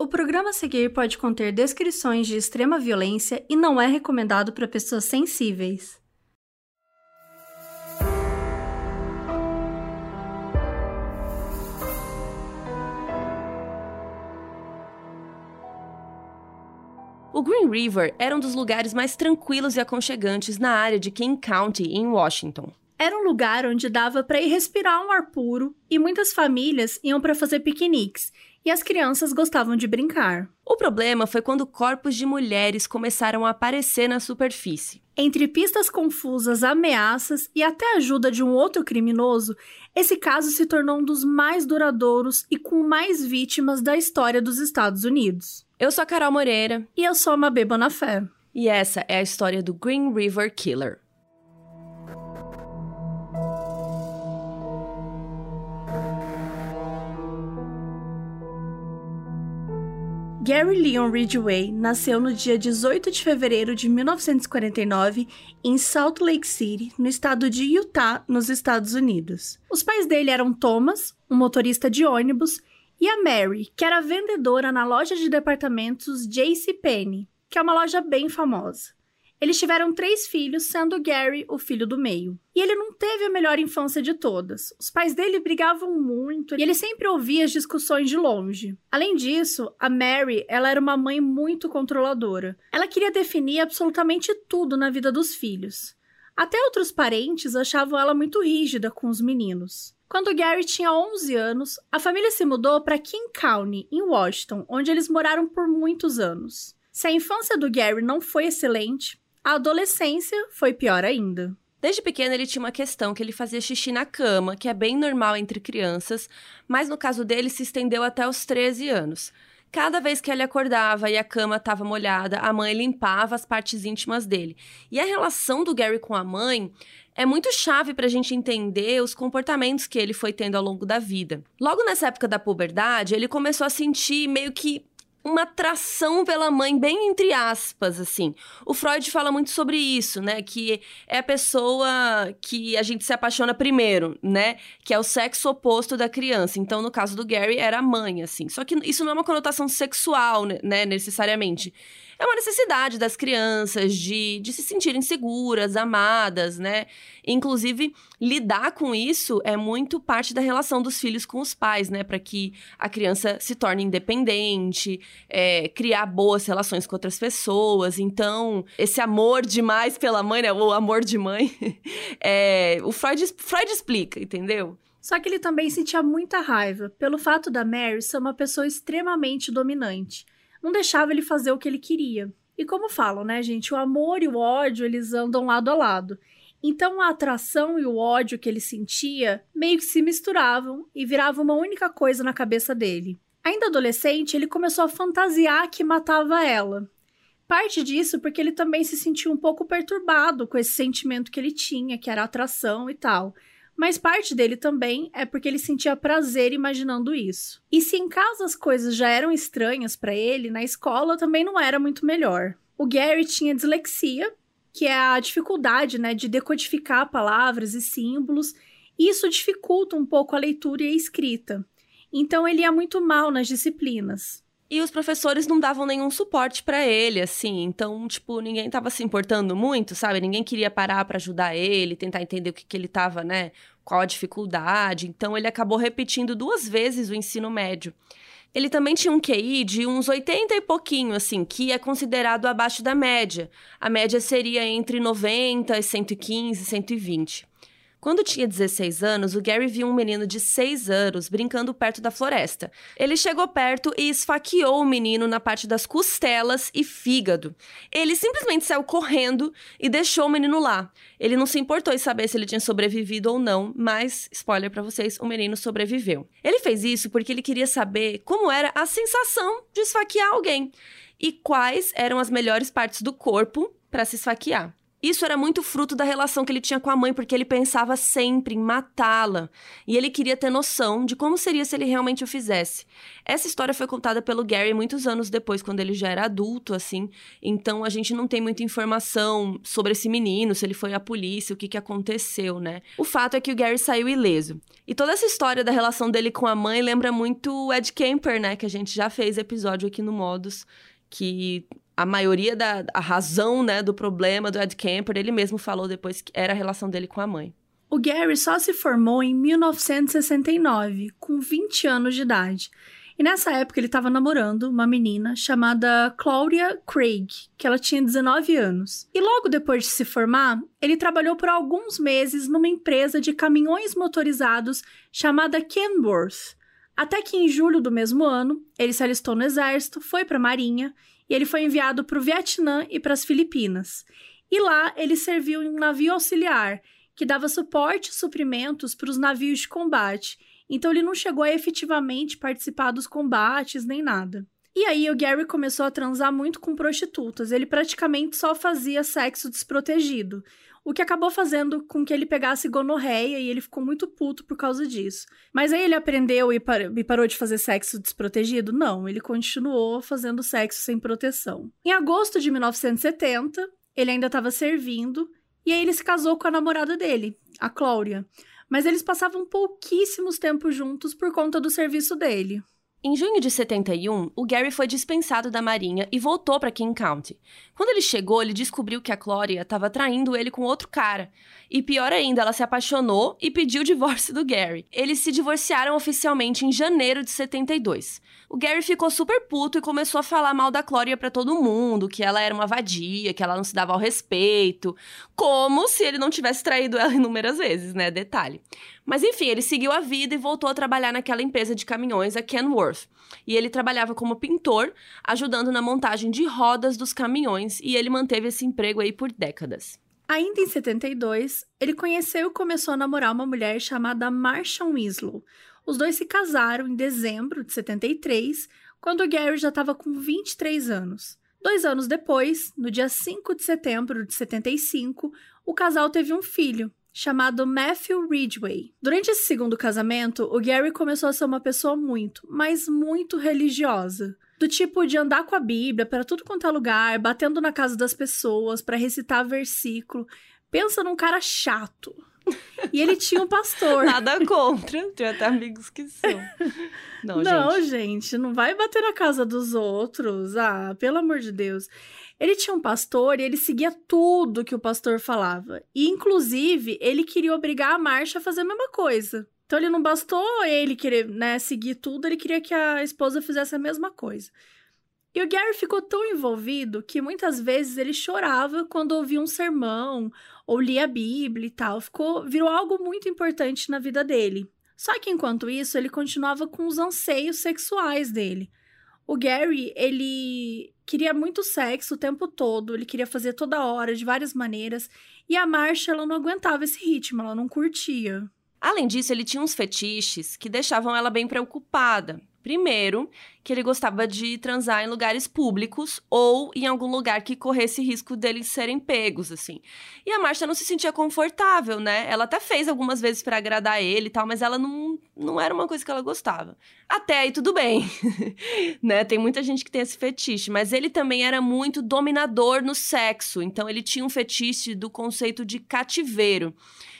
O programa a seguir pode conter descrições de extrema violência e não é recomendado para pessoas sensíveis. O Green River era um dos lugares mais tranquilos e aconchegantes na área de King County, em Washington. Era um lugar onde dava para ir respirar um ar puro e muitas famílias iam para fazer piqueniques e as crianças gostavam de brincar. O problema foi quando corpos de mulheres começaram a aparecer na superfície. Entre pistas confusas, ameaças e até a ajuda de um outro criminoso, esse caso se tornou um dos mais duradouros e com mais vítimas da história dos Estados Unidos. Eu sou a Carol Moreira. E eu sou a Mabê Bonafé. E essa é a história do Green River Killer. Gary Leon Ridgway nasceu no dia 18 de fevereiro de 1949 em Salt Lake City, no estado de Utah, nos Estados Unidos. Os pais dele eram Thomas, um motorista de ônibus, e a Mary, que era vendedora na loja de departamentos J.C. Penney, que é uma loja bem famosa. Eles tiveram três filhos, sendo Gary o filho do meio. E ele não teve a melhor infância de todas. Os pais dele brigavam muito e ele sempre ouvia as discussões de longe. Além disso, a Mary, ela era uma mãe muito controladora. Ela queria definir absolutamente tudo na vida dos filhos. Até outros parentes achavam ela muito rígida com os meninos. Quando Gary tinha 11 anos, a família se mudou para King County, em Washington, onde eles moraram por muitos anos. Se a infância do Gary não foi excelente, a adolescência foi pior ainda. Desde pequeno ele tinha uma questão que ele fazia xixi na cama, que é bem normal entre crianças, mas no caso dele se estendeu até os 13 anos. Cada vez que ele acordava e a cama estava molhada, a mãe limpava as partes íntimas dele. E a relação do Gary com a mãe é muito chave para a gente entender os comportamentos que ele foi tendo ao longo da vida. Logo nessa época da puberdade, ele começou a sentir meio que uma atração pela mãe, bem entre aspas, assim. O Freud fala muito sobre isso, né? Que é a pessoa que a gente se apaixona primeiro, né? Que é o sexo oposto da criança. Então, no caso do Gary, era a mãe, assim. Só que isso não é uma conotação sexual, né? Necessariamente é uma necessidade das crianças de, de se sentirem seguras, amadas, né? Inclusive, lidar com isso é muito parte da relação dos filhos com os pais, né? Para que a criança se torne independente, é, criar boas relações com outras pessoas. Então, esse amor demais pela mãe, né? O amor de mãe, é, o Freud, Freud explica, entendeu? Só que ele também sentia muita raiva pelo fato da Mary ser uma pessoa extremamente dominante não deixava ele fazer o que ele queria. E como falam, né, gente, o amor e o ódio, eles andam lado a lado. Então a atração e o ódio que ele sentia meio que se misturavam e viravam uma única coisa na cabeça dele. Ainda adolescente, ele começou a fantasiar que matava ela. Parte disso porque ele também se sentiu um pouco perturbado com esse sentimento que ele tinha, que era atração e tal. Mas parte dele também é porque ele sentia prazer imaginando isso. E se em casa as coisas já eram estranhas para ele, na escola também não era muito melhor. O Gary tinha dislexia, que é a dificuldade, né, de decodificar palavras e símbolos, e isso dificulta um pouco a leitura e a escrita. Então ele ia muito mal nas disciplinas. E os professores não davam nenhum suporte para ele, assim. Então, tipo, ninguém tava se importando muito, sabe? Ninguém queria parar para ajudar ele, tentar entender o que, que ele tava, né? Qual a dificuldade. Então, ele acabou repetindo duas vezes o ensino médio. Ele também tinha um QI de uns 80 e pouquinho, assim, que é considerado abaixo da média. A média seria entre 90 e 115, 120. Quando tinha 16 anos, o Gary viu um menino de 6 anos brincando perto da floresta. Ele chegou perto e esfaqueou o menino na parte das costelas e fígado. Ele simplesmente saiu correndo e deixou o menino lá. Ele não se importou em saber se ele tinha sobrevivido ou não, mas, spoiler para vocês, o menino sobreviveu. Ele fez isso porque ele queria saber como era a sensação de esfaquear alguém e quais eram as melhores partes do corpo para se esfaquear. Isso era muito fruto da relação que ele tinha com a mãe, porque ele pensava sempre em matá-la. E ele queria ter noção de como seria se ele realmente o fizesse. Essa história foi contada pelo Gary muitos anos depois, quando ele já era adulto, assim. Então a gente não tem muita informação sobre esse menino, se ele foi à polícia, o que, que aconteceu, né? O fato é que o Gary saiu ileso. E toda essa história da relação dele com a mãe lembra muito o Ed Kemper, né? Que a gente já fez episódio aqui no Modus que a maioria da a razão né, do problema do Ed Kemper, ele mesmo falou depois que era a relação dele com a mãe. O Gary só se formou em 1969, com 20 anos de idade. E nessa época ele estava namorando uma menina chamada Claudia Craig, que ela tinha 19 anos. E logo depois de se formar, ele trabalhou por alguns meses numa empresa de caminhões motorizados chamada Kenworth. Até que em julho do mesmo ano, ele se alistou no exército, foi para a marinha e ele foi enviado para o Vietnã e para as Filipinas. E lá ele serviu em um navio auxiliar, que dava suporte e suprimentos para os navios de combate. Então ele não chegou a efetivamente participar dos combates nem nada. E aí o Gary começou a transar muito com prostitutas. Ele praticamente só fazia sexo desprotegido o que acabou fazendo com que ele pegasse gonorreia e ele ficou muito puto por causa disso. Mas aí ele aprendeu e, par e parou de fazer sexo desprotegido? Não, ele continuou fazendo sexo sem proteção. Em agosto de 1970, ele ainda estava servindo e aí ele se casou com a namorada dele, a Cláudia. Mas eles passavam pouquíssimos tempos juntos por conta do serviço dele. Em junho de 71, o Gary foi dispensado da Marinha e voltou para King County. Quando ele chegou, ele descobriu que a Gloria estava traindo ele com outro cara. E pior ainda, ela se apaixonou e pediu o divórcio do Gary. Eles se divorciaram oficialmente em janeiro de 72. O Gary ficou super puto e começou a falar mal da Clória para todo mundo, que ela era uma vadia, que ela não se dava ao respeito, como se ele não tivesse traído ela inúmeras vezes, né? Detalhe. Mas enfim, ele seguiu a vida e voltou a trabalhar naquela empresa de caminhões, a Kenworth. E ele trabalhava como pintor, ajudando na montagem de rodas dos caminhões, e ele manteve esse emprego aí por décadas. Ainda em 72, ele conheceu e começou a namorar uma mulher chamada Marsha Winslow, os dois se casaram em dezembro de 73, quando Gary já estava com 23 anos. Dois anos depois, no dia 5 de setembro de 75, o casal teve um filho, chamado Matthew Ridgway. Durante esse segundo casamento, o Gary começou a ser uma pessoa muito, mas muito religiosa. Do tipo de andar com a Bíblia para tudo quanto é lugar, batendo na casa das pessoas para recitar versículo. Pensa num cara chato. E ele tinha um pastor. Nada contra. Tem até amigos que são. Não, não gente. gente, não vai bater na casa dos outros. Ah, pelo amor de Deus. Ele tinha um pastor e ele seguia tudo que o pastor falava. E, inclusive, ele queria obrigar a Marcha a fazer a mesma coisa. Então, ele não bastou ele querer né, seguir tudo, ele queria que a esposa fizesse a mesma coisa. E o Gary ficou tão envolvido que muitas vezes ele chorava quando ouvia um sermão ou lia a Bíblia e tal. Ficou, virou algo muito importante na vida dele. Só que enquanto isso, ele continuava com os anseios sexuais dele. O Gary, ele queria muito sexo o tempo todo, ele queria fazer toda hora, de várias maneiras, e a Marcia, ela não aguentava esse ritmo, ela não curtia. Além disso, ele tinha uns fetiches que deixavam ela bem preocupada. Primeiro, que ele gostava de transar em lugares públicos ou em algum lugar que corresse risco deles serem pegos, assim. E a Marcia não se sentia confortável, né? Ela até fez algumas vezes para agradar ele e tal, mas ela não, não era uma coisa que ela gostava. Até aí tudo bem, né? Tem muita gente que tem esse fetiche, mas ele também era muito dominador no sexo, então ele tinha um fetiche do conceito de cativeiro.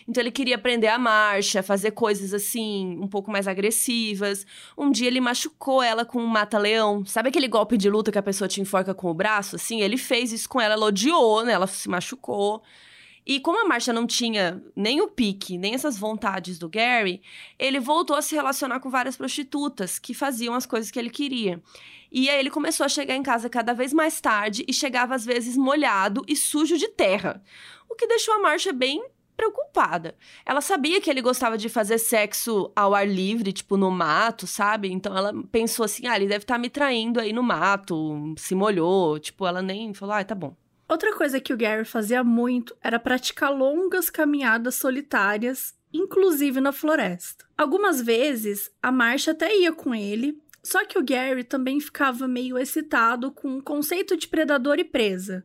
Então ele queria aprender a marcha, fazer coisas assim, um pouco mais agressivas. Um dia ele machucou ela com um mata-leão. Sabe aquele golpe de luta que a pessoa te enforca com o braço? Assim, ele fez isso com ela, ela odiou, né? Ela se machucou. E como a Marcia não tinha nem o pique, nem essas vontades do Gary, ele voltou a se relacionar com várias prostitutas que faziam as coisas que ele queria. E aí ele começou a chegar em casa cada vez mais tarde e chegava às vezes molhado e sujo de terra. O que deixou a Marcia bem preocupada. Ela sabia que ele gostava de fazer sexo ao ar livre, tipo no mato, sabe? Então ela pensou assim: ah, ele deve estar tá me traindo aí no mato, se molhou. Tipo, ela nem falou: ah, tá bom. Outra coisa que o Gary fazia muito era praticar longas caminhadas solitárias, inclusive na floresta. Algumas vezes a Marcia até ia com ele, só que o Gary também ficava meio excitado com o conceito de predador e presa.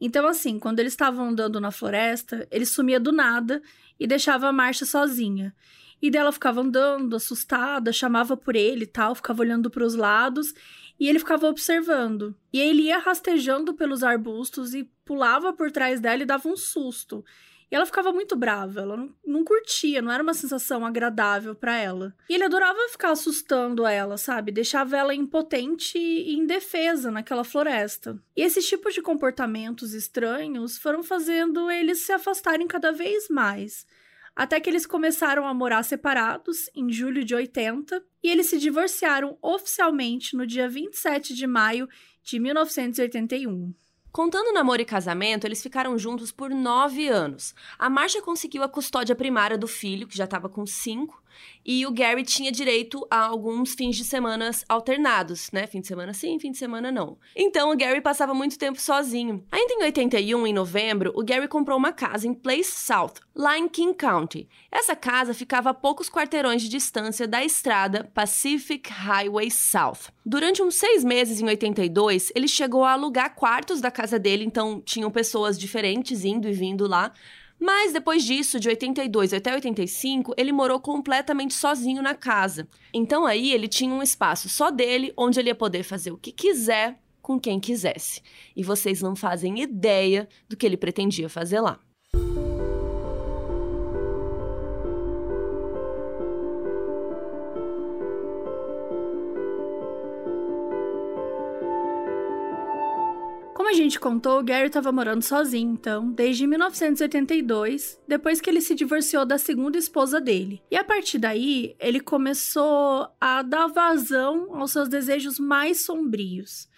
Então, assim, quando eles estavam andando na floresta, ele sumia do nada e deixava a Marcia sozinha. E dela ficava andando, assustada, chamava por ele e tal, ficava olhando para os lados e ele ficava observando. E ele ia rastejando pelos arbustos e pulava por trás dela e dava um susto. E ela ficava muito brava, ela não, não curtia, não era uma sensação agradável para ela. E ele adorava ficar assustando ela, sabe? Deixava ela impotente e indefesa naquela floresta. E esses tipos de comportamentos estranhos foram fazendo eles se afastarem cada vez mais. Até que eles começaram a morar separados em julho de 80 e eles se divorciaram oficialmente no dia 27 de maio de 1981. Contando namoro e casamento, eles ficaram juntos por nove anos. A Marcia conseguiu a custódia primária do filho, que já estava com cinco, e o Gary tinha direito a alguns fins de semana alternados, né? Fim de semana sim, fim de semana não. Então o Gary passava muito tempo sozinho. Ainda em 81, em novembro, o Gary comprou uma casa em Place South, lá em King County. Essa casa ficava a poucos quarteirões de distância da estrada Pacific Highway South. Durante uns seis meses, em 82, ele chegou a alugar quartos da casa dele, então tinham pessoas diferentes indo e vindo lá. Mas depois disso, de 82 até 85, ele morou completamente sozinho na casa. Então aí ele tinha um espaço só dele, onde ele ia poder fazer o que quiser com quem quisesse. E vocês não fazem ideia do que ele pretendia fazer lá. Como a gente contou, Gary estava morando sozinho, então, desde 1982, depois que ele se divorciou da segunda esposa dele. E a partir daí, ele começou a dar vazão aos seus desejos mais sombrios.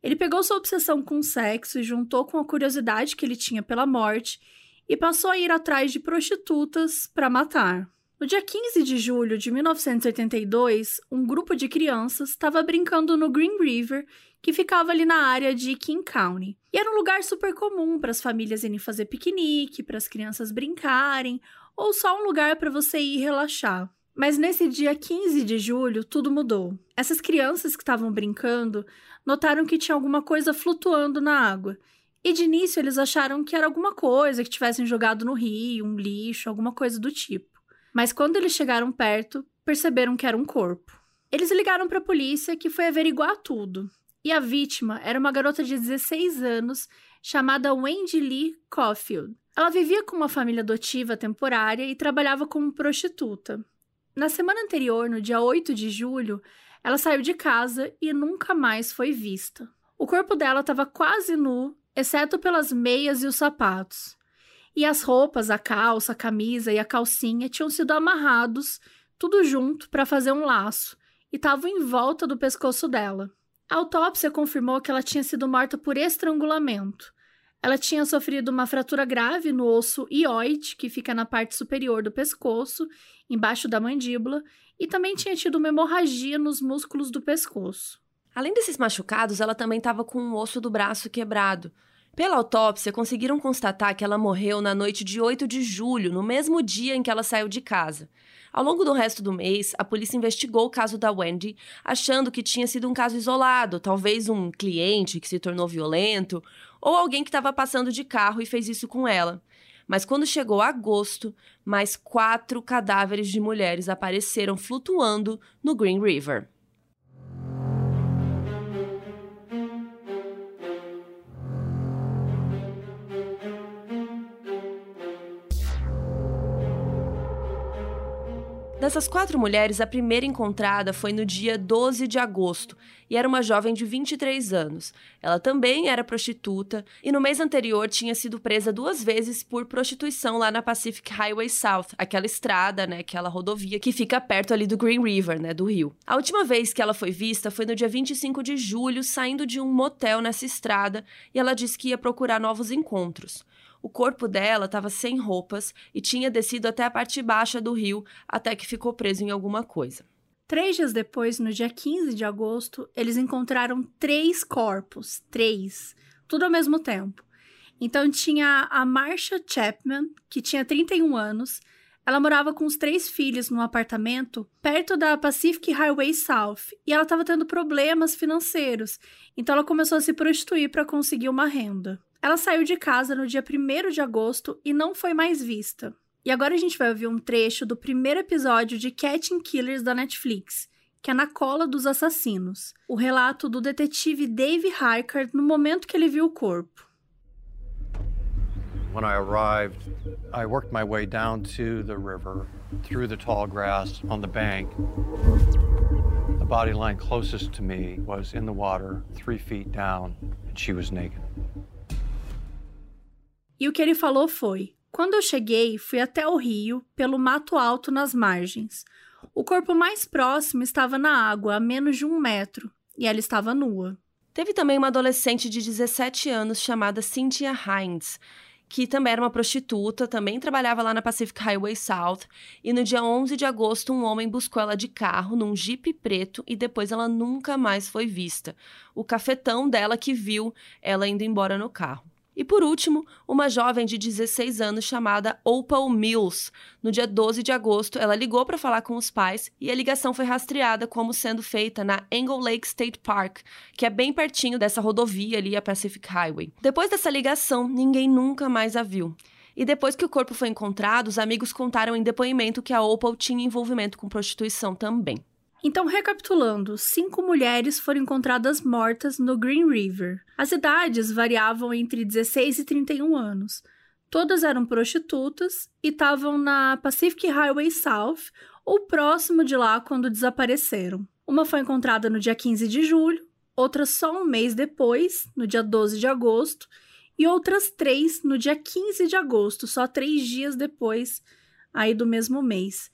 Ele pegou sua obsessão com o sexo e juntou com a curiosidade que ele tinha pela morte e passou a ir atrás de prostitutas para matar. No dia 15 de julho de 1982, um grupo de crianças estava brincando no Green River que ficava ali na área de King County. E era um lugar super comum para as famílias irem fazer piquenique, para as crianças brincarem, ou só um lugar para você ir relaxar. Mas nesse dia 15 de julho, tudo mudou. Essas crianças que estavam brincando notaram que tinha alguma coisa flutuando na água. E de início eles acharam que era alguma coisa que tivessem jogado no rio, um lixo, alguma coisa do tipo. Mas quando eles chegaram perto, perceberam que era um corpo. Eles ligaram para a polícia, que foi averiguar tudo. E a vítima era uma garota de 16 anos chamada Wendy Lee Caulfield. Ela vivia com uma família adotiva temporária e trabalhava como prostituta. Na semana anterior, no dia 8 de julho, ela saiu de casa e nunca mais foi vista. O corpo dela estava quase nu, exceto pelas meias e os sapatos. E as roupas, a calça, a camisa e a calcinha tinham sido amarrados, tudo junto, para fazer um laço, e estavam em volta do pescoço dela. A autópsia confirmou que ela tinha sido morta por estrangulamento. Ela tinha sofrido uma fratura grave no osso ióide, que fica na parte superior do pescoço, embaixo da mandíbula, e também tinha tido uma hemorragia nos músculos do pescoço. Além desses machucados, ela também estava com o osso do braço quebrado. Pela autópsia, conseguiram constatar que ela morreu na noite de 8 de julho, no mesmo dia em que ela saiu de casa. Ao longo do resto do mês, a polícia investigou o caso da Wendy, achando que tinha sido um caso isolado, talvez um cliente que se tornou violento, ou alguém que estava passando de carro e fez isso com ela. Mas quando chegou agosto, mais quatro cadáveres de mulheres apareceram flutuando no Green River. Dessas quatro mulheres, a primeira encontrada foi no dia 12 de agosto e era uma jovem de 23 anos. Ela também era prostituta e no mês anterior tinha sido presa duas vezes por prostituição lá na Pacific Highway South, aquela estrada, né, aquela rodovia que fica perto ali do Green River, né, do rio. A última vez que ela foi vista foi no dia 25 de julho, saindo de um motel nessa estrada, e ela disse que ia procurar novos encontros. O corpo dela estava sem roupas e tinha descido até a parte baixa do rio até que ficou preso em alguma coisa. Três dias depois, no dia 15 de agosto, eles encontraram três corpos. Três. Tudo ao mesmo tempo. Então tinha a Marsha Chapman, que tinha 31 anos. Ela morava com os três filhos num apartamento perto da Pacific Highway South e ela estava tendo problemas financeiros, então ela começou a se prostituir para conseguir uma renda. Ela saiu de casa no dia 1 de agosto e não foi mais vista. E agora a gente vai ouvir um trecho do primeiro episódio de Catching Killers da Netflix, que é Na Cola dos Assassinos, o relato do detetive Dave Harker no momento que ele viu o corpo. When I arrived, I worked my way down to the river, through the tall grass on the bank. The body lying closest to me was in the water, three feet down, and she was naked. E o que ele falou foi: Quando eu cheguei, fui até o rio, pelo mato alto nas margens. O corpo mais próximo estava na água, a menos de um metro, e ela estava nua. Teve também uma adolescente de 17 anos chamada Cynthia Hines, que também era uma prostituta, também trabalhava lá na Pacific Highway South, e no dia 11 de agosto um homem buscou ela de carro num Jeep preto e depois ela nunca mais foi vista. O cafetão dela que viu ela indo embora no carro. E por último, uma jovem de 16 anos chamada Opal Mills. No dia 12 de agosto, ela ligou para falar com os pais e a ligação foi rastreada como sendo feita na Angle Lake State Park, que é bem pertinho dessa rodovia ali, a Pacific Highway. Depois dessa ligação, ninguém nunca mais a viu. E depois que o corpo foi encontrado, os amigos contaram em depoimento que a Opal tinha envolvimento com prostituição também. Então, recapitulando, cinco mulheres foram encontradas mortas no Green River. As idades variavam entre 16 e 31 anos. Todas eram prostitutas e estavam na Pacific Highway South ou próximo de lá quando desapareceram. Uma foi encontrada no dia 15 de julho, outra só um mês depois, no dia 12 de agosto, e outras três no dia 15 de agosto, só três dias depois aí do mesmo mês.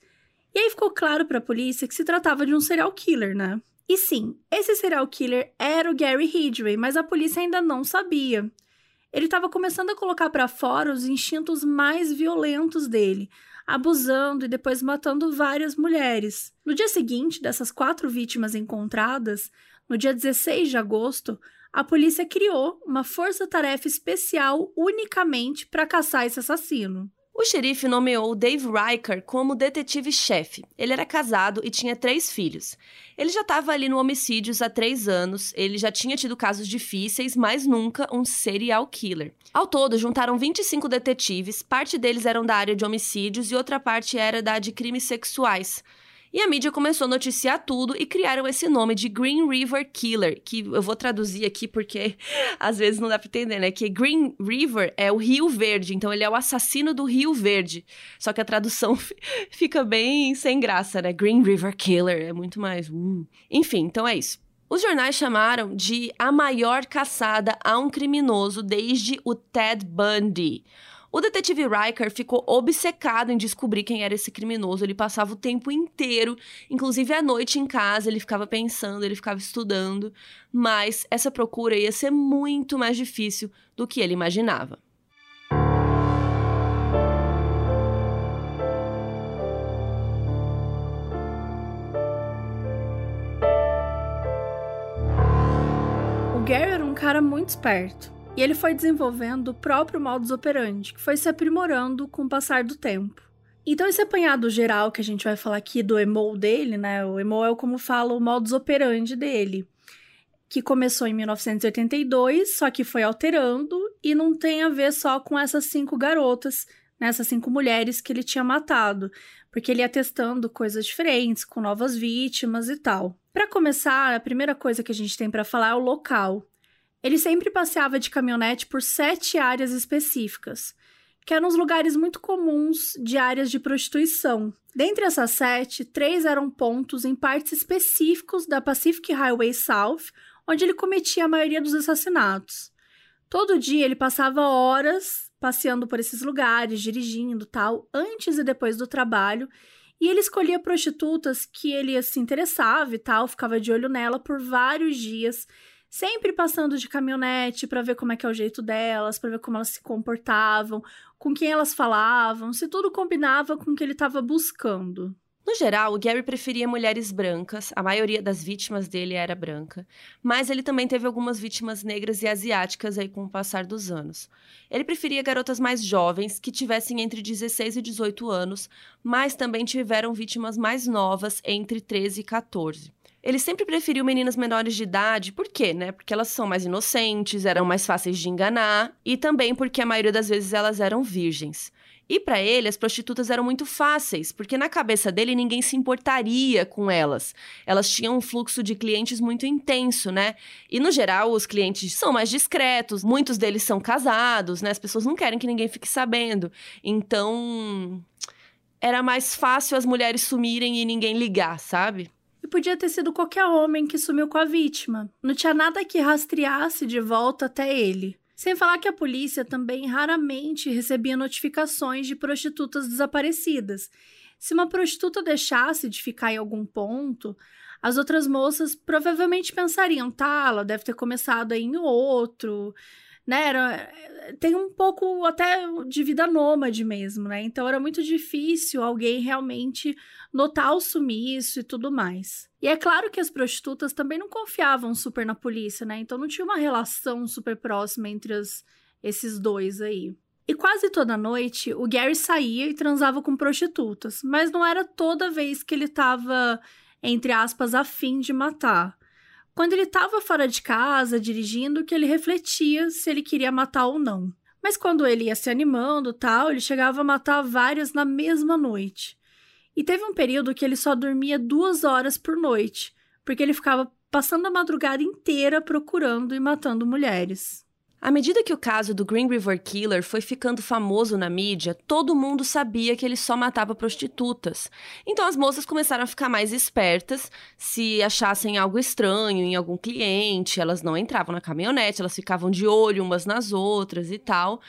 E aí ficou claro para a polícia que se tratava de um serial killer, né? E sim, esse serial killer era o Gary Ridgway, mas a polícia ainda não sabia. Ele estava começando a colocar para fora os instintos mais violentos dele, abusando e depois matando várias mulheres. No dia seguinte dessas quatro vítimas encontradas, no dia 16 de agosto, a polícia criou uma força-tarefa especial unicamente para caçar esse assassino. O xerife nomeou Dave Riker como detetive-chefe. Ele era casado e tinha três filhos. Ele já estava ali no homicídios há três anos, ele já tinha tido casos difíceis, mas nunca um serial killer. Ao todo, juntaram 25 detetives, parte deles eram da área de homicídios e outra parte era da de crimes sexuais. E a mídia começou a noticiar tudo e criaram esse nome de Green River Killer, que eu vou traduzir aqui porque às vezes não dá pra entender, né? Que Green River é o Rio Verde, então ele é o assassino do Rio Verde. Só que a tradução fica bem sem graça, né? Green River Killer é muito mais. Uh. Enfim, então é isso. Os jornais chamaram de a maior caçada a um criminoso desde o Ted Bundy. O detetive Riker ficou obcecado em descobrir quem era esse criminoso. Ele passava o tempo inteiro, inclusive à noite em casa, ele ficava pensando, ele ficava estudando, mas essa procura ia ser muito mais difícil do que ele imaginava. O Gary era um cara muito esperto. E ele foi desenvolvendo o próprio modus operandi, que foi se aprimorando com o passar do tempo. Então, esse apanhado geral que a gente vai falar aqui do emo dele, né? O emo é como fala o modus operandi dele, que começou em 1982, só que foi alterando e não tem a ver só com essas cinco garotas, né, essas cinco mulheres que ele tinha matado, porque ele ia testando coisas diferentes, com novas vítimas e tal. Para começar, a primeira coisa que a gente tem para falar é o local. Ele sempre passeava de caminhonete por sete áreas específicas, que eram os lugares muito comuns de áreas de prostituição. Dentre essas sete, três eram pontos em partes específicos da Pacific Highway South, onde ele cometia a maioria dos assassinatos. Todo dia ele passava horas passeando por esses lugares, dirigindo, tal, antes e depois do trabalho, e ele escolhia prostitutas que ele se interessava e tal, ficava de olho nela por vários dias sempre passando de caminhonete para ver como é que é o jeito delas, para ver como elas se comportavam, com quem elas falavam, se tudo combinava com o que ele estava buscando. No geral, o Gary preferia mulheres brancas, a maioria das vítimas dele era branca, mas ele também teve algumas vítimas negras e asiáticas aí com o passar dos anos. Ele preferia garotas mais jovens, que tivessem entre 16 e 18 anos, mas também tiveram vítimas mais novas, entre 13 e 14. Ele sempre preferiu meninas menores de idade, por quê, né? Porque elas são mais inocentes, eram mais fáceis de enganar e também porque a maioria das vezes elas eram virgens. E para ele, as prostitutas eram muito fáceis, porque na cabeça dele ninguém se importaria com elas. Elas tinham um fluxo de clientes muito intenso, né? E no geral, os clientes são mais discretos, muitos deles são casados, né? As pessoas não querem que ninguém fique sabendo. Então, era mais fácil as mulheres sumirem e ninguém ligar, sabe? E podia ter sido qualquer homem que sumiu com a vítima. Não tinha nada que rastreasse de volta até ele. Sem falar que a polícia também raramente recebia notificações de prostitutas desaparecidas. Se uma prostituta deixasse de ficar em algum ponto, as outras moças provavelmente pensariam, tá, ela deve ter começado aí em outro, né? Era, tem um pouco até de vida nômade mesmo, né? Então era muito difícil alguém realmente notar o sumiço e tudo mais. E é claro que as prostitutas também não confiavam super na polícia, né? Então não tinha uma relação super próxima entre as, esses dois aí. E quase toda noite o Gary saía e transava com prostitutas, mas não era toda vez que ele estava, entre aspas, afim de matar. Quando ele estava fora de casa, dirigindo, que ele refletia se ele queria matar ou não. Mas quando ele ia se animando tal, ele chegava a matar várias na mesma noite. E teve um período que ele só dormia duas horas por noite, porque ele ficava passando a madrugada inteira procurando e matando mulheres. À medida que o caso do Green River Killer foi ficando famoso na mídia, todo mundo sabia que ele só matava prostitutas. Então as moças começaram a ficar mais espertas. Se achassem algo estranho em algum cliente, elas não entravam na caminhonete, elas ficavam de olho umas nas outras e tal.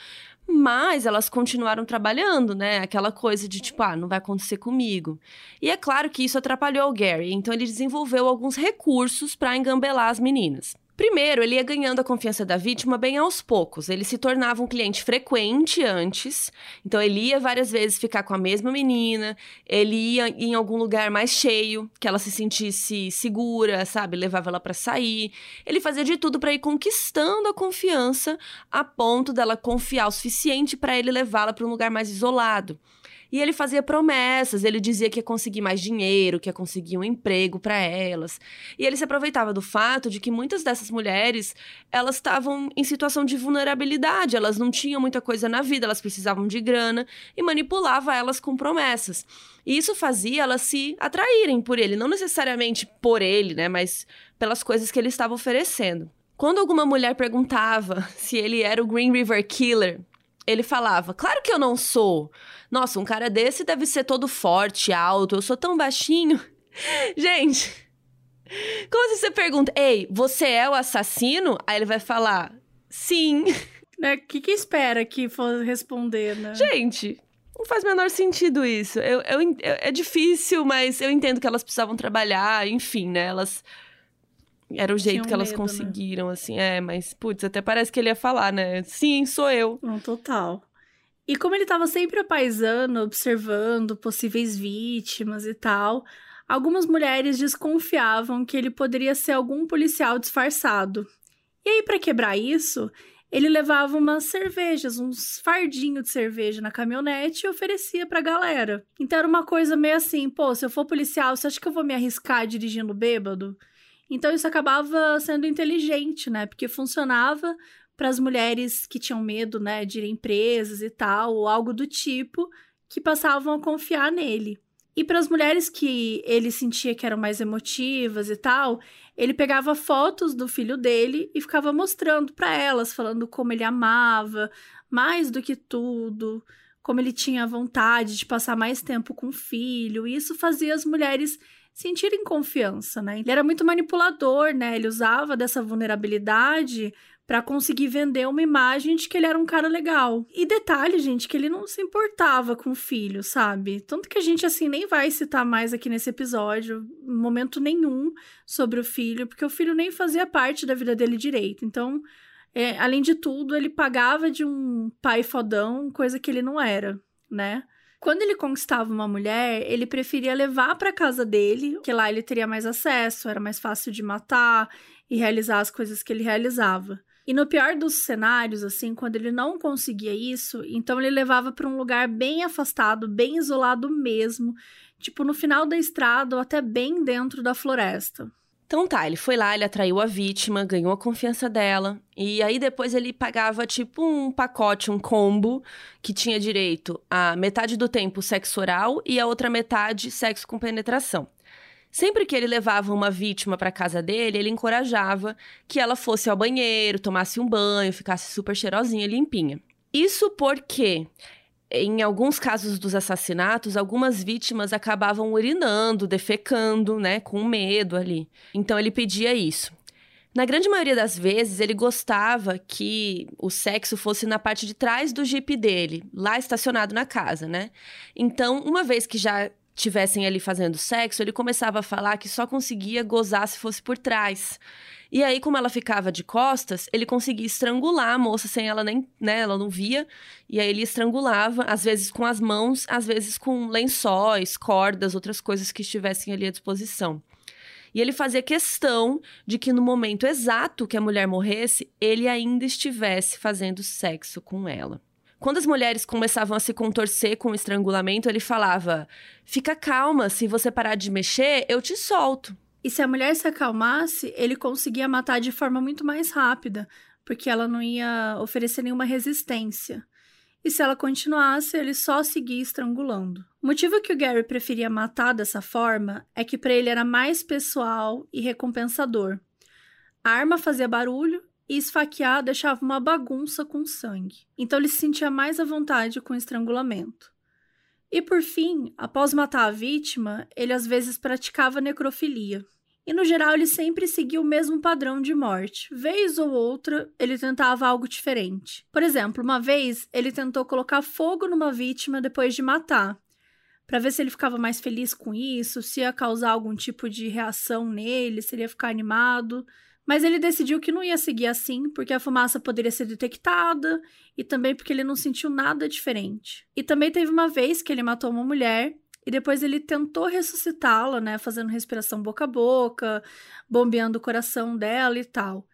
Mas elas continuaram trabalhando, né? Aquela coisa de tipo, ah, não vai acontecer comigo. E é claro que isso atrapalhou o Gary, então ele desenvolveu alguns recursos para engambelar as meninas. Primeiro, ele ia ganhando a confiança da vítima bem aos poucos. Ele se tornava um cliente frequente antes, então ele ia várias vezes ficar com a mesma menina, ele ia em algum lugar mais cheio, que ela se sentisse segura, sabe? Levava ela para sair. Ele fazia de tudo para ir conquistando a confiança a ponto dela confiar o suficiente para ele levá-la para um lugar mais isolado. E ele fazia promessas, ele dizia que ia conseguir mais dinheiro, que ia conseguir um emprego para elas. E ele se aproveitava do fato de que muitas dessas mulheres, elas estavam em situação de vulnerabilidade, elas não tinham muita coisa na vida, elas precisavam de grana e manipulava elas com promessas. E isso fazia elas se atraírem por ele, não necessariamente por ele, né, mas pelas coisas que ele estava oferecendo. Quando alguma mulher perguntava se ele era o Green River Killer, ele falava: Claro que eu não sou. Nossa, um cara desse deve ser todo forte, alto, eu sou tão baixinho. Gente, como se você pergunta: Ei, você é o assassino? Aí ele vai falar: Sim. Né? O que, que espera que for responder, né? Gente, não faz o menor sentido isso. Eu, eu, é difícil, mas eu entendo que elas precisavam trabalhar, enfim, né? Elas era o jeito que elas medo, né? conseguiram, né? assim. É, mas, putz, até parece que ele ia falar, né? Sim, sou eu. Não, total. E como ele estava sempre apaisando, observando possíveis vítimas e tal, algumas mulheres desconfiavam que ele poderia ser algum policial disfarçado. E aí, para quebrar isso, ele levava umas cervejas, uns fardinhos de cerveja na caminhonete e oferecia pra galera. Então era uma coisa meio assim, pô, se eu for policial, você acha que eu vou me arriscar dirigindo bêbado? Então isso acabava sendo inteligente, né? Porque funcionava para as mulheres que tinham medo, né, de ir em empresas e tal, ou algo do tipo, que passavam a confiar nele. E para as mulheres que ele sentia que eram mais emotivas e tal, ele pegava fotos do filho dele e ficava mostrando para elas, falando como ele amava, mais do que tudo, como ele tinha vontade de passar mais tempo com o filho. E isso fazia as mulheres sentirem confiança, né? Ele era muito manipulador, né? Ele usava dessa vulnerabilidade para conseguir vender uma imagem de que ele era um cara legal. E detalhe, gente, que ele não se importava com o filho, sabe? Tanto que a gente, assim, nem vai citar mais aqui nesse episódio, momento nenhum, sobre o filho, porque o filho nem fazia parte da vida dele direito. Então, é, além de tudo, ele pagava de um pai fodão, coisa que ele não era, né? Quando ele conquistava uma mulher, ele preferia levar para casa dele, que lá ele teria mais acesso, era mais fácil de matar e realizar as coisas que ele realizava. E no pior dos cenários, assim, quando ele não conseguia isso, então ele levava para um lugar bem afastado, bem isolado mesmo, tipo no final da estrada ou até bem dentro da floresta. Então tá, ele foi lá, ele atraiu a vítima, ganhou a confiança dela, e aí depois ele pagava tipo um pacote, um combo, que tinha direito a metade do tempo sexo oral e a outra metade sexo com penetração. Sempre que ele levava uma vítima para casa dele, ele encorajava que ela fosse ao banheiro, tomasse um banho, ficasse super cheirosinha, limpinha. Isso porque em alguns casos dos assassinatos, algumas vítimas acabavam urinando, defecando, né, com medo ali. Então ele pedia isso. Na grande maioria das vezes, ele gostava que o sexo fosse na parte de trás do Jeep dele, lá estacionado na casa, né? Então, uma vez que já tivessem ali fazendo sexo, ele começava a falar que só conseguia gozar se fosse por trás. E aí, como ela ficava de costas, ele conseguia estrangular a moça sem ela nem, né, ela não via. E aí ele estrangulava, às vezes com as mãos, às vezes com lençóis, cordas, outras coisas que estivessem ali à disposição. E ele fazia questão de que no momento exato que a mulher morresse, ele ainda estivesse fazendo sexo com ela. Quando as mulheres começavam a se contorcer com o estrangulamento, ele falava: Fica calma, se você parar de mexer, eu te solto. E se a mulher se acalmasse, ele conseguia matar de forma muito mais rápida, porque ela não ia oferecer nenhuma resistência. E se ela continuasse, ele só seguia estrangulando. O motivo que o Gary preferia matar dessa forma é que para ele era mais pessoal e recompensador. A arma fazia barulho e esfaquear deixava uma bagunça com sangue. Então ele se sentia mais à vontade com o estrangulamento. E por fim, após matar a vítima, ele às vezes praticava necrofilia. E no geral ele sempre seguia o mesmo padrão de morte. Vez ou outra, ele tentava algo diferente. Por exemplo, uma vez ele tentou colocar fogo numa vítima depois de matar, para ver se ele ficava mais feliz com isso, se ia causar algum tipo de reação nele, se ele ia ficar animado. Mas ele decidiu que não ia seguir assim, porque a fumaça poderia ser detectada e também porque ele não sentiu nada diferente. E também teve uma vez que ele matou uma mulher e depois ele tentou ressuscitá-la, né, fazendo respiração boca a boca, bombeando o coração dela e tal.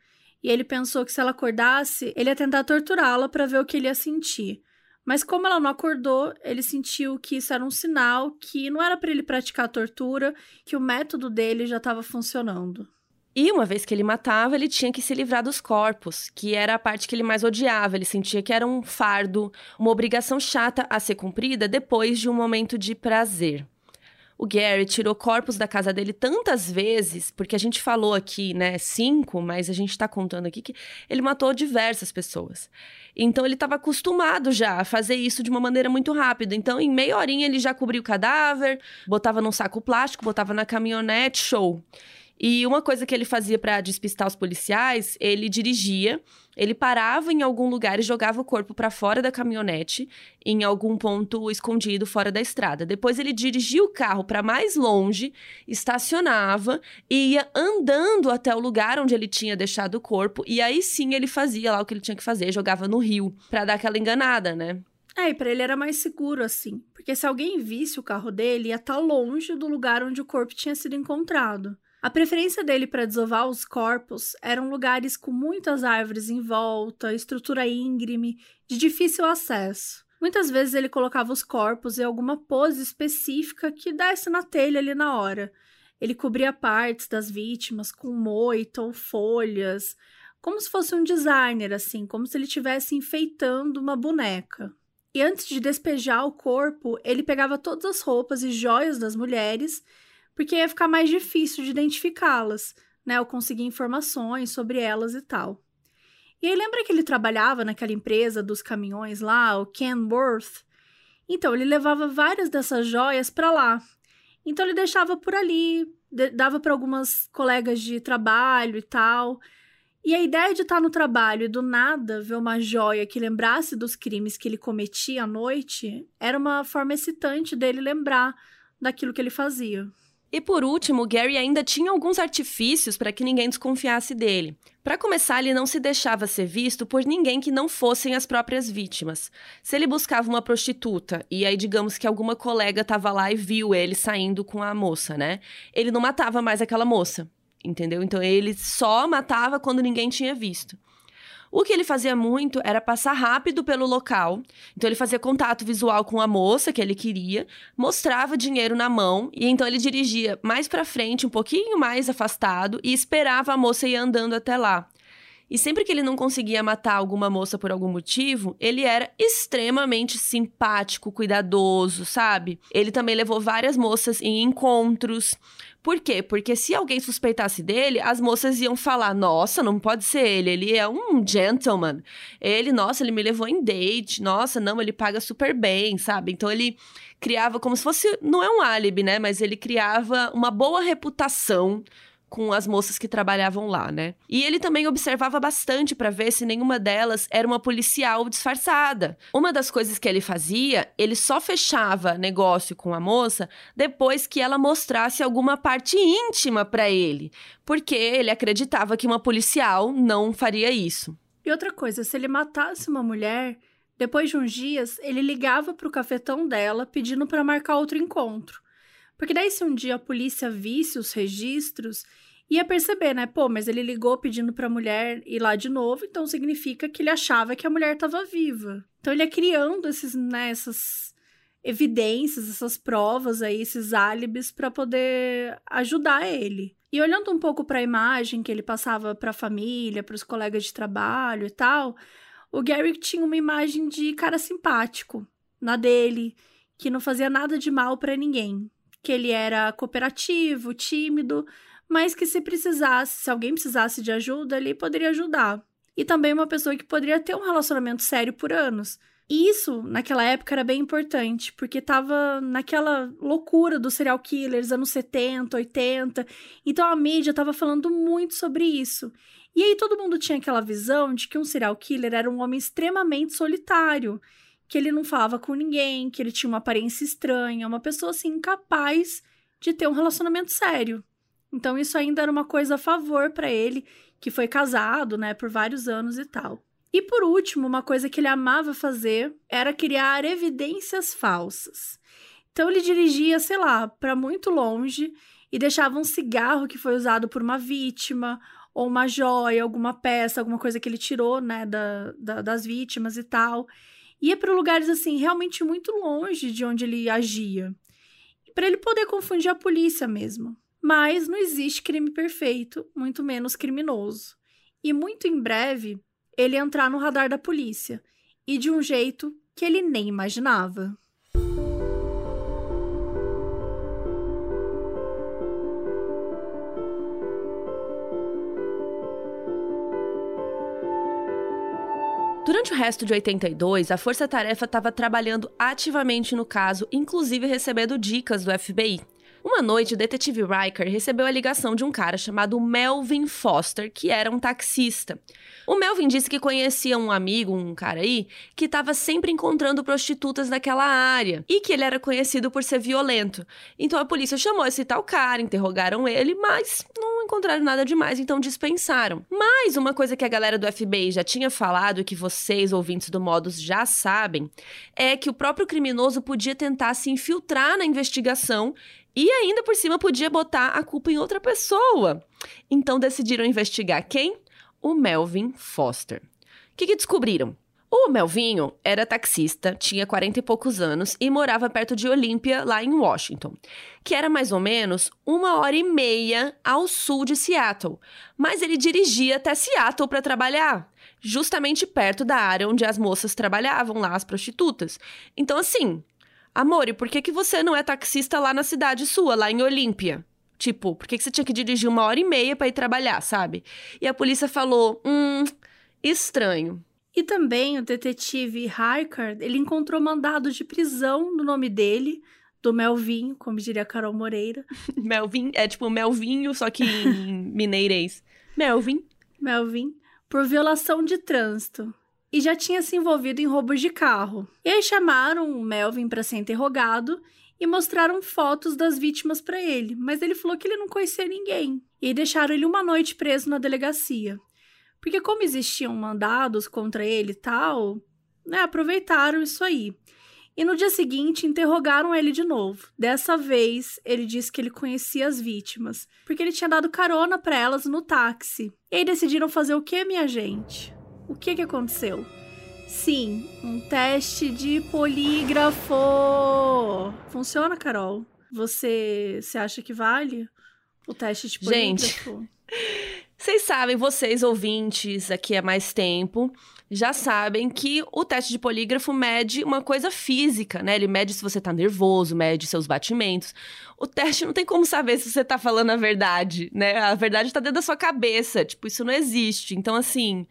E ele pensou que se ela acordasse, ele ia tentar torturá-la para ver o que ele ia sentir. Mas como ela não acordou, ele sentiu que isso era um sinal que não era para ele praticar a tortura, que o método dele já estava funcionando. E uma vez que ele matava, ele tinha que se livrar dos corpos, que era a parte que ele mais odiava. Ele sentia que era um fardo, uma obrigação chata a ser cumprida depois de um momento de prazer. O Gary tirou corpos da casa dele tantas vezes, porque a gente falou aqui, né, cinco, mas a gente tá contando aqui que ele matou diversas pessoas. Então ele estava acostumado já a fazer isso de uma maneira muito rápida. Então, em meia horinha, ele já cobriu o cadáver, botava num saco plástico, botava na caminhonete, show. E uma coisa que ele fazia para despistar os policiais, ele dirigia, ele parava em algum lugar e jogava o corpo para fora da caminhonete, em algum ponto escondido fora da estrada. Depois ele dirigia o carro para mais longe, estacionava e ia andando até o lugar onde ele tinha deixado o corpo, e aí sim ele fazia lá o que ele tinha que fazer, jogava no rio, para dar aquela enganada, né? É, e pra ele era mais seguro assim, porque se alguém visse o carro dele, ia estar tá longe do lugar onde o corpo tinha sido encontrado. A preferência dele para desovar os corpos eram lugares com muitas árvores em volta, estrutura íngreme, de difícil acesso. Muitas vezes ele colocava os corpos em alguma pose específica que desse na telha ali na hora. Ele cobria partes das vítimas com moita ou folhas, como se fosse um designer, assim, como se ele estivesse enfeitando uma boneca. E antes de despejar o corpo, ele pegava todas as roupas e joias das mulheres porque ia ficar mais difícil de identificá-las, né? Ou conseguir informações sobre elas e tal. E aí lembra que ele trabalhava naquela empresa dos caminhões lá, o Kenworth? Então ele levava várias dessas joias para lá. Então ele deixava por ali, dava para algumas colegas de trabalho e tal. E a ideia de estar no trabalho e do nada ver uma joia que lembrasse dos crimes que ele cometia à noite era uma forma excitante dele lembrar daquilo que ele fazia. E por último, Gary ainda tinha alguns artifícios para que ninguém desconfiasse dele. Para começar, ele não se deixava ser visto por ninguém que não fossem as próprias vítimas. Se ele buscava uma prostituta e aí digamos que alguma colega estava lá e viu ele saindo com a moça, né? Ele não matava mais aquela moça, entendeu? Então ele só matava quando ninguém tinha visto. O que ele fazia muito era passar rápido pelo local. Então ele fazia contato visual com a moça que ele queria, mostrava dinheiro na mão e então ele dirigia mais para frente, um pouquinho mais afastado e esperava a moça ir andando até lá. E sempre que ele não conseguia matar alguma moça por algum motivo, ele era extremamente simpático, cuidadoso, sabe? Ele também levou várias moças em encontros. Por quê? Porque se alguém suspeitasse dele, as moças iam falar: nossa, não pode ser ele, ele é um gentleman. Ele, nossa, ele me levou em date, nossa, não, ele paga super bem, sabe? Então ele criava como se fosse. Não é um álibi, né? Mas ele criava uma boa reputação com as moças que trabalhavam lá, né? E ele também observava bastante para ver se nenhuma delas era uma policial disfarçada. Uma das coisas que ele fazia, ele só fechava negócio com a moça depois que ela mostrasse alguma parte íntima para ele, porque ele acreditava que uma policial não faria isso. E outra coisa, se ele matasse uma mulher, depois de uns dias, ele ligava para o cafetão dela pedindo para marcar outro encontro. Porque daí, se um dia a polícia visse os registros, ia perceber, né? Pô, mas ele ligou pedindo pra mulher ir lá de novo, então significa que ele achava que a mulher estava viva. Então ele ia criando esses, né, essas evidências, essas provas aí, esses álibis para poder ajudar ele. E olhando um pouco para a imagem que ele passava para a família, para os colegas de trabalho e tal, o Gary tinha uma imagem de cara simpático, na dele, que não fazia nada de mal para ninguém que ele era cooperativo, tímido, mas que se precisasse, se alguém precisasse de ajuda, ele poderia ajudar. E também uma pessoa que poderia ter um relacionamento sério por anos. E isso, naquela época, era bem importante, porque tava naquela loucura dos serial killers, anos 70, 80. Então a mídia tava falando muito sobre isso. E aí todo mundo tinha aquela visão de que um serial killer era um homem extremamente solitário que ele não falava com ninguém, que ele tinha uma aparência estranha, uma pessoa assim incapaz de ter um relacionamento sério. Então isso ainda era uma coisa a favor para ele, que foi casado, né, por vários anos e tal. E por último, uma coisa que ele amava fazer era criar evidências falsas. Então ele dirigia, sei lá, para muito longe e deixava um cigarro que foi usado por uma vítima, ou uma joia, alguma peça, alguma coisa que ele tirou, né, da, da das vítimas e tal ia para lugares assim realmente muito longe de onde ele agia, para ele poder confundir a polícia mesmo. Mas não existe crime perfeito, muito menos criminoso. E muito em breve ele ia entrar no radar da polícia, e de um jeito que ele nem imaginava. Durante o resto de 82, a Força Tarefa estava trabalhando ativamente no caso, inclusive recebendo dicas do FBI. Uma noite, o detetive Riker recebeu a ligação de um cara chamado Melvin Foster, que era um taxista. O Melvin disse que conhecia um amigo, um cara aí, que estava sempre encontrando prostitutas naquela área e que ele era conhecido por ser violento. Então a polícia chamou esse tal cara, interrogaram ele, mas não encontraram nada demais, então dispensaram. Mas uma coisa que a galera do FBI já tinha falado e que vocês, ouvintes do Modus, já sabem, é que o próprio criminoso podia tentar se infiltrar na investigação e ainda por cima podia botar a culpa em outra pessoa. Então decidiram investigar quem? O Melvin Foster. O que, que descobriram? O Melvinho era taxista, tinha 40 e poucos anos e morava perto de Olímpia, lá em Washington, que era mais ou menos uma hora e meia ao sul de Seattle. Mas ele dirigia até Seattle para trabalhar, justamente perto da área onde as moças trabalhavam lá, as prostitutas. Então, assim, Amor, e por que, que você não é taxista lá na cidade sua, lá em Olímpia? Tipo, por que, que você tinha que dirigir uma hora e meia para ir trabalhar, sabe? E a polícia falou: hum, estranho. E também o detetive Harkard, ele encontrou mandado de prisão no nome dele, do Melvinho, como diria Carol Moreira. Melvin, é tipo Melvinho, só que em mineirês. Melvin. Melvin, por violação de trânsito e já tinha se envolvido em roubos de carro. E aí chamaram o Melvin para ser interrogado e mostraram fotos das vítimas para ele, mas ele falou que ele não conhecia ninguém. E aí deixaram ele uma noite preso na delegacia. Porque como existiam mandados contra ele e tal, né, aproveitaram isso aí. E no dia seguinte interrogaram ele de novo. Dessa vez, ele disse que ele conhecia as vítimas, porque ele tinha dado carona para elas no táxi. E aí decidiram fazer o que, minha gente? O que, que aconteceu? Sim, um teste de polígrafo. Funciona, Carol? Você, você acha que vale o teste de polígrafo? Gente, vocês sabem, vocês ouvintes aqui há mais tempo, já sabem que o teste de polígrafo mede uma coisa física, né? Ele mede se você tá nervoso, mede seus batimentos. O teste não tem como saber se você tá falando a verdade, né? A verdade tá dentro da sua cabeça. Tipo, isso não existe. Então, assim,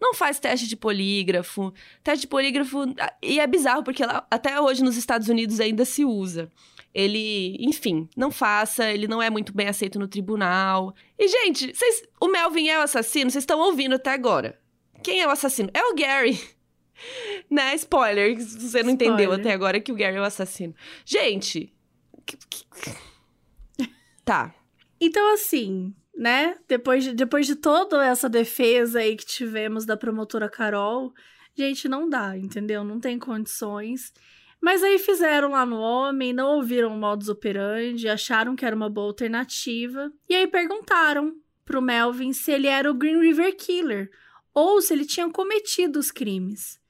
não faz teste de polígrafo. Teste de polígrafo. E é bizarro, porque lá, até hoje nos Estados Unidos ainda se usa. Ele, enfim, não faça, ele não é muito bem aceito no tribunal. E, gente, vocês, o Melvin é o assassino? Vocês estão ouvindo até agora. Quem é o assassino? É o Gary. né? Spoiler, você não Spoiler. entendeu até agora que o Gary é o assassino. Gente. Tá. Então, assim, né? Depois de, depois de toda essa defesa aí que tivemos da promotora Carol, gente, não dá, entendeu? Não tem condições. Mas aí fizeram lá no homem, não ouviram o modus operandi, acharam que era uma boa alternativa. E aí perguntaram pro Melvin se ele era o Green River Killer ou se ele tinha cometido os crimes.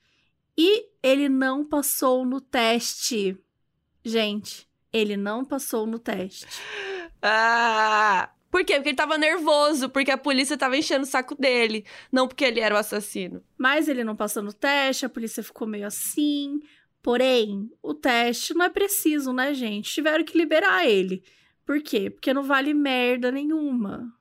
E ele não passou no teste. Gente, ele não passou no teste. Ah! Por quê? Porque ele tava nervoso, porque a polícia tava enchendo o saco dele, não porque ele era o assassino. Mas ele não passou no teste, a polícia ficou meio assim. Porém, o teste não é preciso, né, gente? Tiveram que liberar ele. Por quê? Porque não vale merda nenhuma.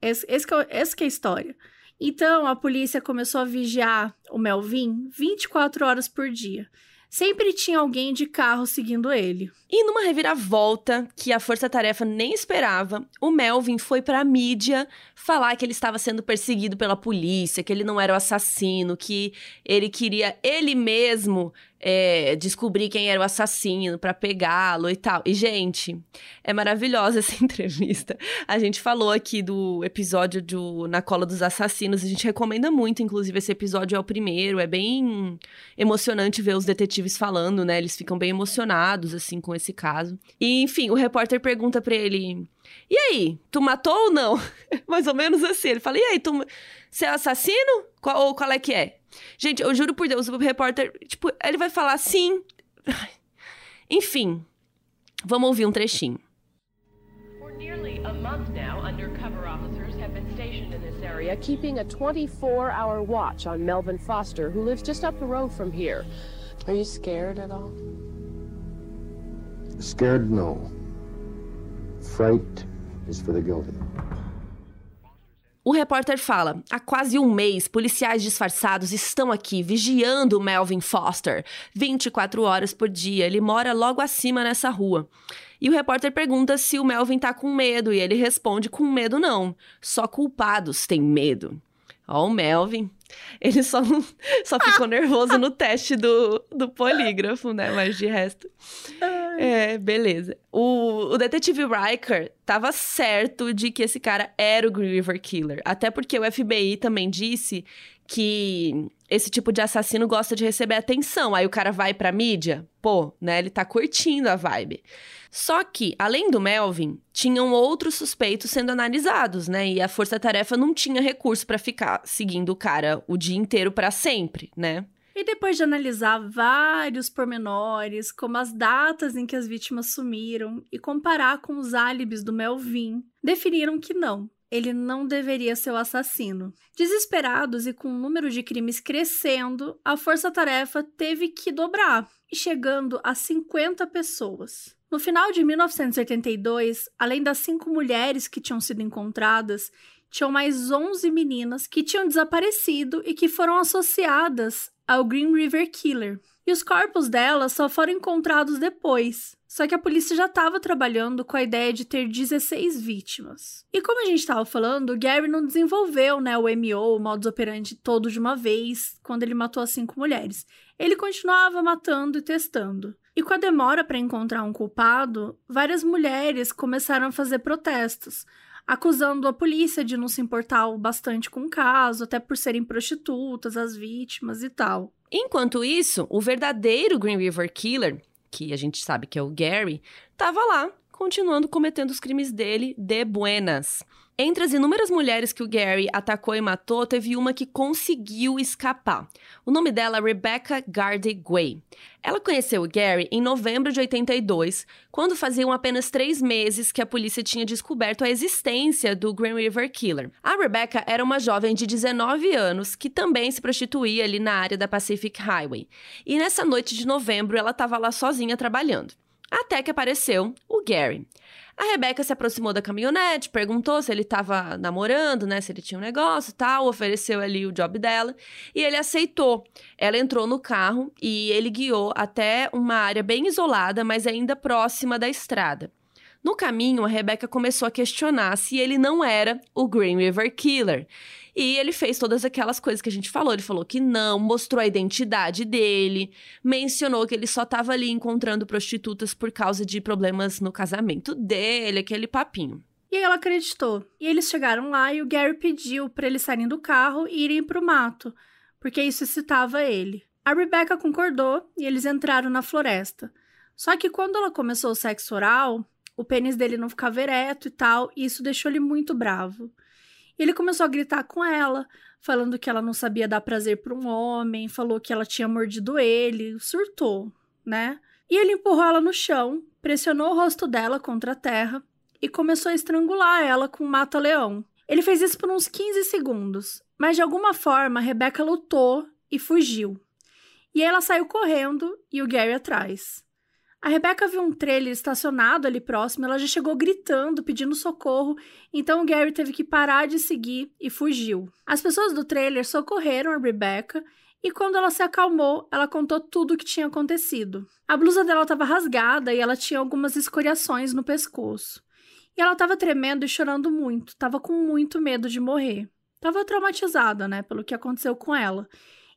Esse, esse, que, é, essa que é a história. Então, a polícia começou a vigiar o Melvin 24 horas por dia. Sempre tinha alguém de carro seguindo ele. E numa reviravolta que a força-tarefa nem esperava, o Melvin foi para a mídia falar que ele estava sendo perseguido pela polícia, que ele não era o assassino, que ele queria ele mesmo é, descobrir quem era o assassino para pegá-lo e tal. E, gente, é maravilhosa essa entrevista. A gente falou aqui do episódio do Na Cola dos Assassinos, a gente recomenda muito, inclusive, esse episódio é o primeiro, é bem emocionante ver os detetives falando, né? Eles ficam bem emocionados, assim, com esse caso. E, enfim, o repórter pergunta para ele: E aí, tu matou ou não? Mais ou menos assim. Ele fala: E aí, tu. Você é assassino? Qual, ou qual é que é? Gente, eu juro por Deus, o repórter, tipo, ele vai falar sim. Enfim, vamos ouvir um trechinho. For nearly a month now, undercover officers have been stationed in this area, keeping a 24-hour watch on Melvin Foster, who lives just up the road from here. Are you scared at all? Scared, no. Fright is for the guilty. O repórter fala: há quase um mês, policiais disfarçados estão aqui vigiando Melvin Foster 24 horas por dia. Ele mora logo acima nessa rua. E o repórter pergunta se o Melvin tá com medo, e ele responde: com medo não, só culpados têm medo. Ó, o Melvin. Ele só, só ficou nervoso no teste do, do polígrafo, né? Mas de resto. É, beleza. O, o detetive Riker tava certo de que esse cara era o Green River Killer. Até porque o FBI também disse que esse tipo de assassino gosta de receber atenção. Aí o cara vai pra mídia, pô, né? Ele tá curtindo a vibe. Só que, além do Melvin, tinham outros suspeitos sendo analisados, né? E a força-tarefa não tinha recurso para ficar seguindo o cara o dia inteiro para sempre, né? E depois de analisar vários pormenores, como as datas em que as vítimas sumiram, e comparar com os álibis do Melvin, definiram que não, ele não deveria ser o assassino. Desesperados e com o número de crimes crescendo, a força-tarefa teve que dobrar, chegando a 50 pessoas. No final de 1982, além das cinco mulheres que tinham sido encontradas, tinham mais 11 meninas que tinham desaparecido e que foram associadas ao Green River Killer. E os corpos delas só foram encontrados depois. Só que a polícia já estava trabalhando com a ideia de ter 16 vítimas. E como a gente estava falando, o Gary não desenvolveu né, o MO, o modus operandi todo de uma vez, quando ele matou as cinco mulheres. Ele continuava matando e testando. E com a demora para encontrar um culpado, várias mulheres começaram a fazer protestos, acusando a polícia de não se importar bastante com o caso, até por serem prostitutas, as vítimas e tal. Enquanto isso, o verdadeiro Green River Killer, que a gente sabe que é o Gary, estava lá, continuando cometendo os crimes dele de buenas. Entre as inúmeras mulheres que o Gary atacou e matou, teve uma que conseguiu escapar. O nome dela é Rebecca Gardy. Ela conheceu o Gary em novembro de 82, quando faziam apenas três meses que a polícia tinha descoberto a existência do Green River Killer. A Rebecca era uma jovem de 19 anos que também se prostituía ali na área da Pacific Highway. E nessa noite de novembro ela estava lá sozinha trabalhando. Até que apareceu o Gary. A Rebeca se aproximou da caminhonete, perguntou se ele estava namorando, né? Se ele tinha um negócio tal, ofereceu ali o job dela e ele aceitou. Ela entrou no carro e ele guiou até uma área bem isolada, mas ainda próxima da estrada. No caminho, a Rebecca começou a questionar se ele não era o Green River Killer. E ele fez todas aquelas coisas que a gente falou. Ele falou que não, mostrou a identidade dele, mencionou que ele só estava ali encontrando prostitutas por causa de problemas no casamento dele, aquele papinho. E ela acreditou. E eles chegaram lá e o Gary pediu para eles saírem do carro e irem pro mato, porque isso excitava ele. A Rebecca concordou e eles entraram na floresta. Só que quando ela começou o sexo oral, o pênis dele não ficava ereto e tal, e isso deixou ele muito bravo. Ele começou a gritar com ela, falando que ela não sabia dar prazer para um homem, falou que ela tinha mordido ele, surtou, né? E ele empurrou ela no chão, pressionou o rosto dela contra a terra e começou a estrangular ela com um mata-leão. Ele fez isso por uns 15 segundos, mas de alguma forma Rebecca lutou e fugiu. E ela saiu correndo e o Gary atrás. A Rebeca viu um trailer estacionado ali próximo, ela já chegou gritando, pedindo socorro, então o Gary teve que parar de seguir e fugiu. As pessoas do trailer socorreram a Rebecca e quando ela se acalmou, ela contou tudo o que tinha acontecido. A blusa dela estava rasgada e ela tinha algumas escoriações no pescoço. E ela estava tremendo e chorando muito, estava com muito medo de morrer. Estava traumatizada, né, pelo que aconteceu com ela.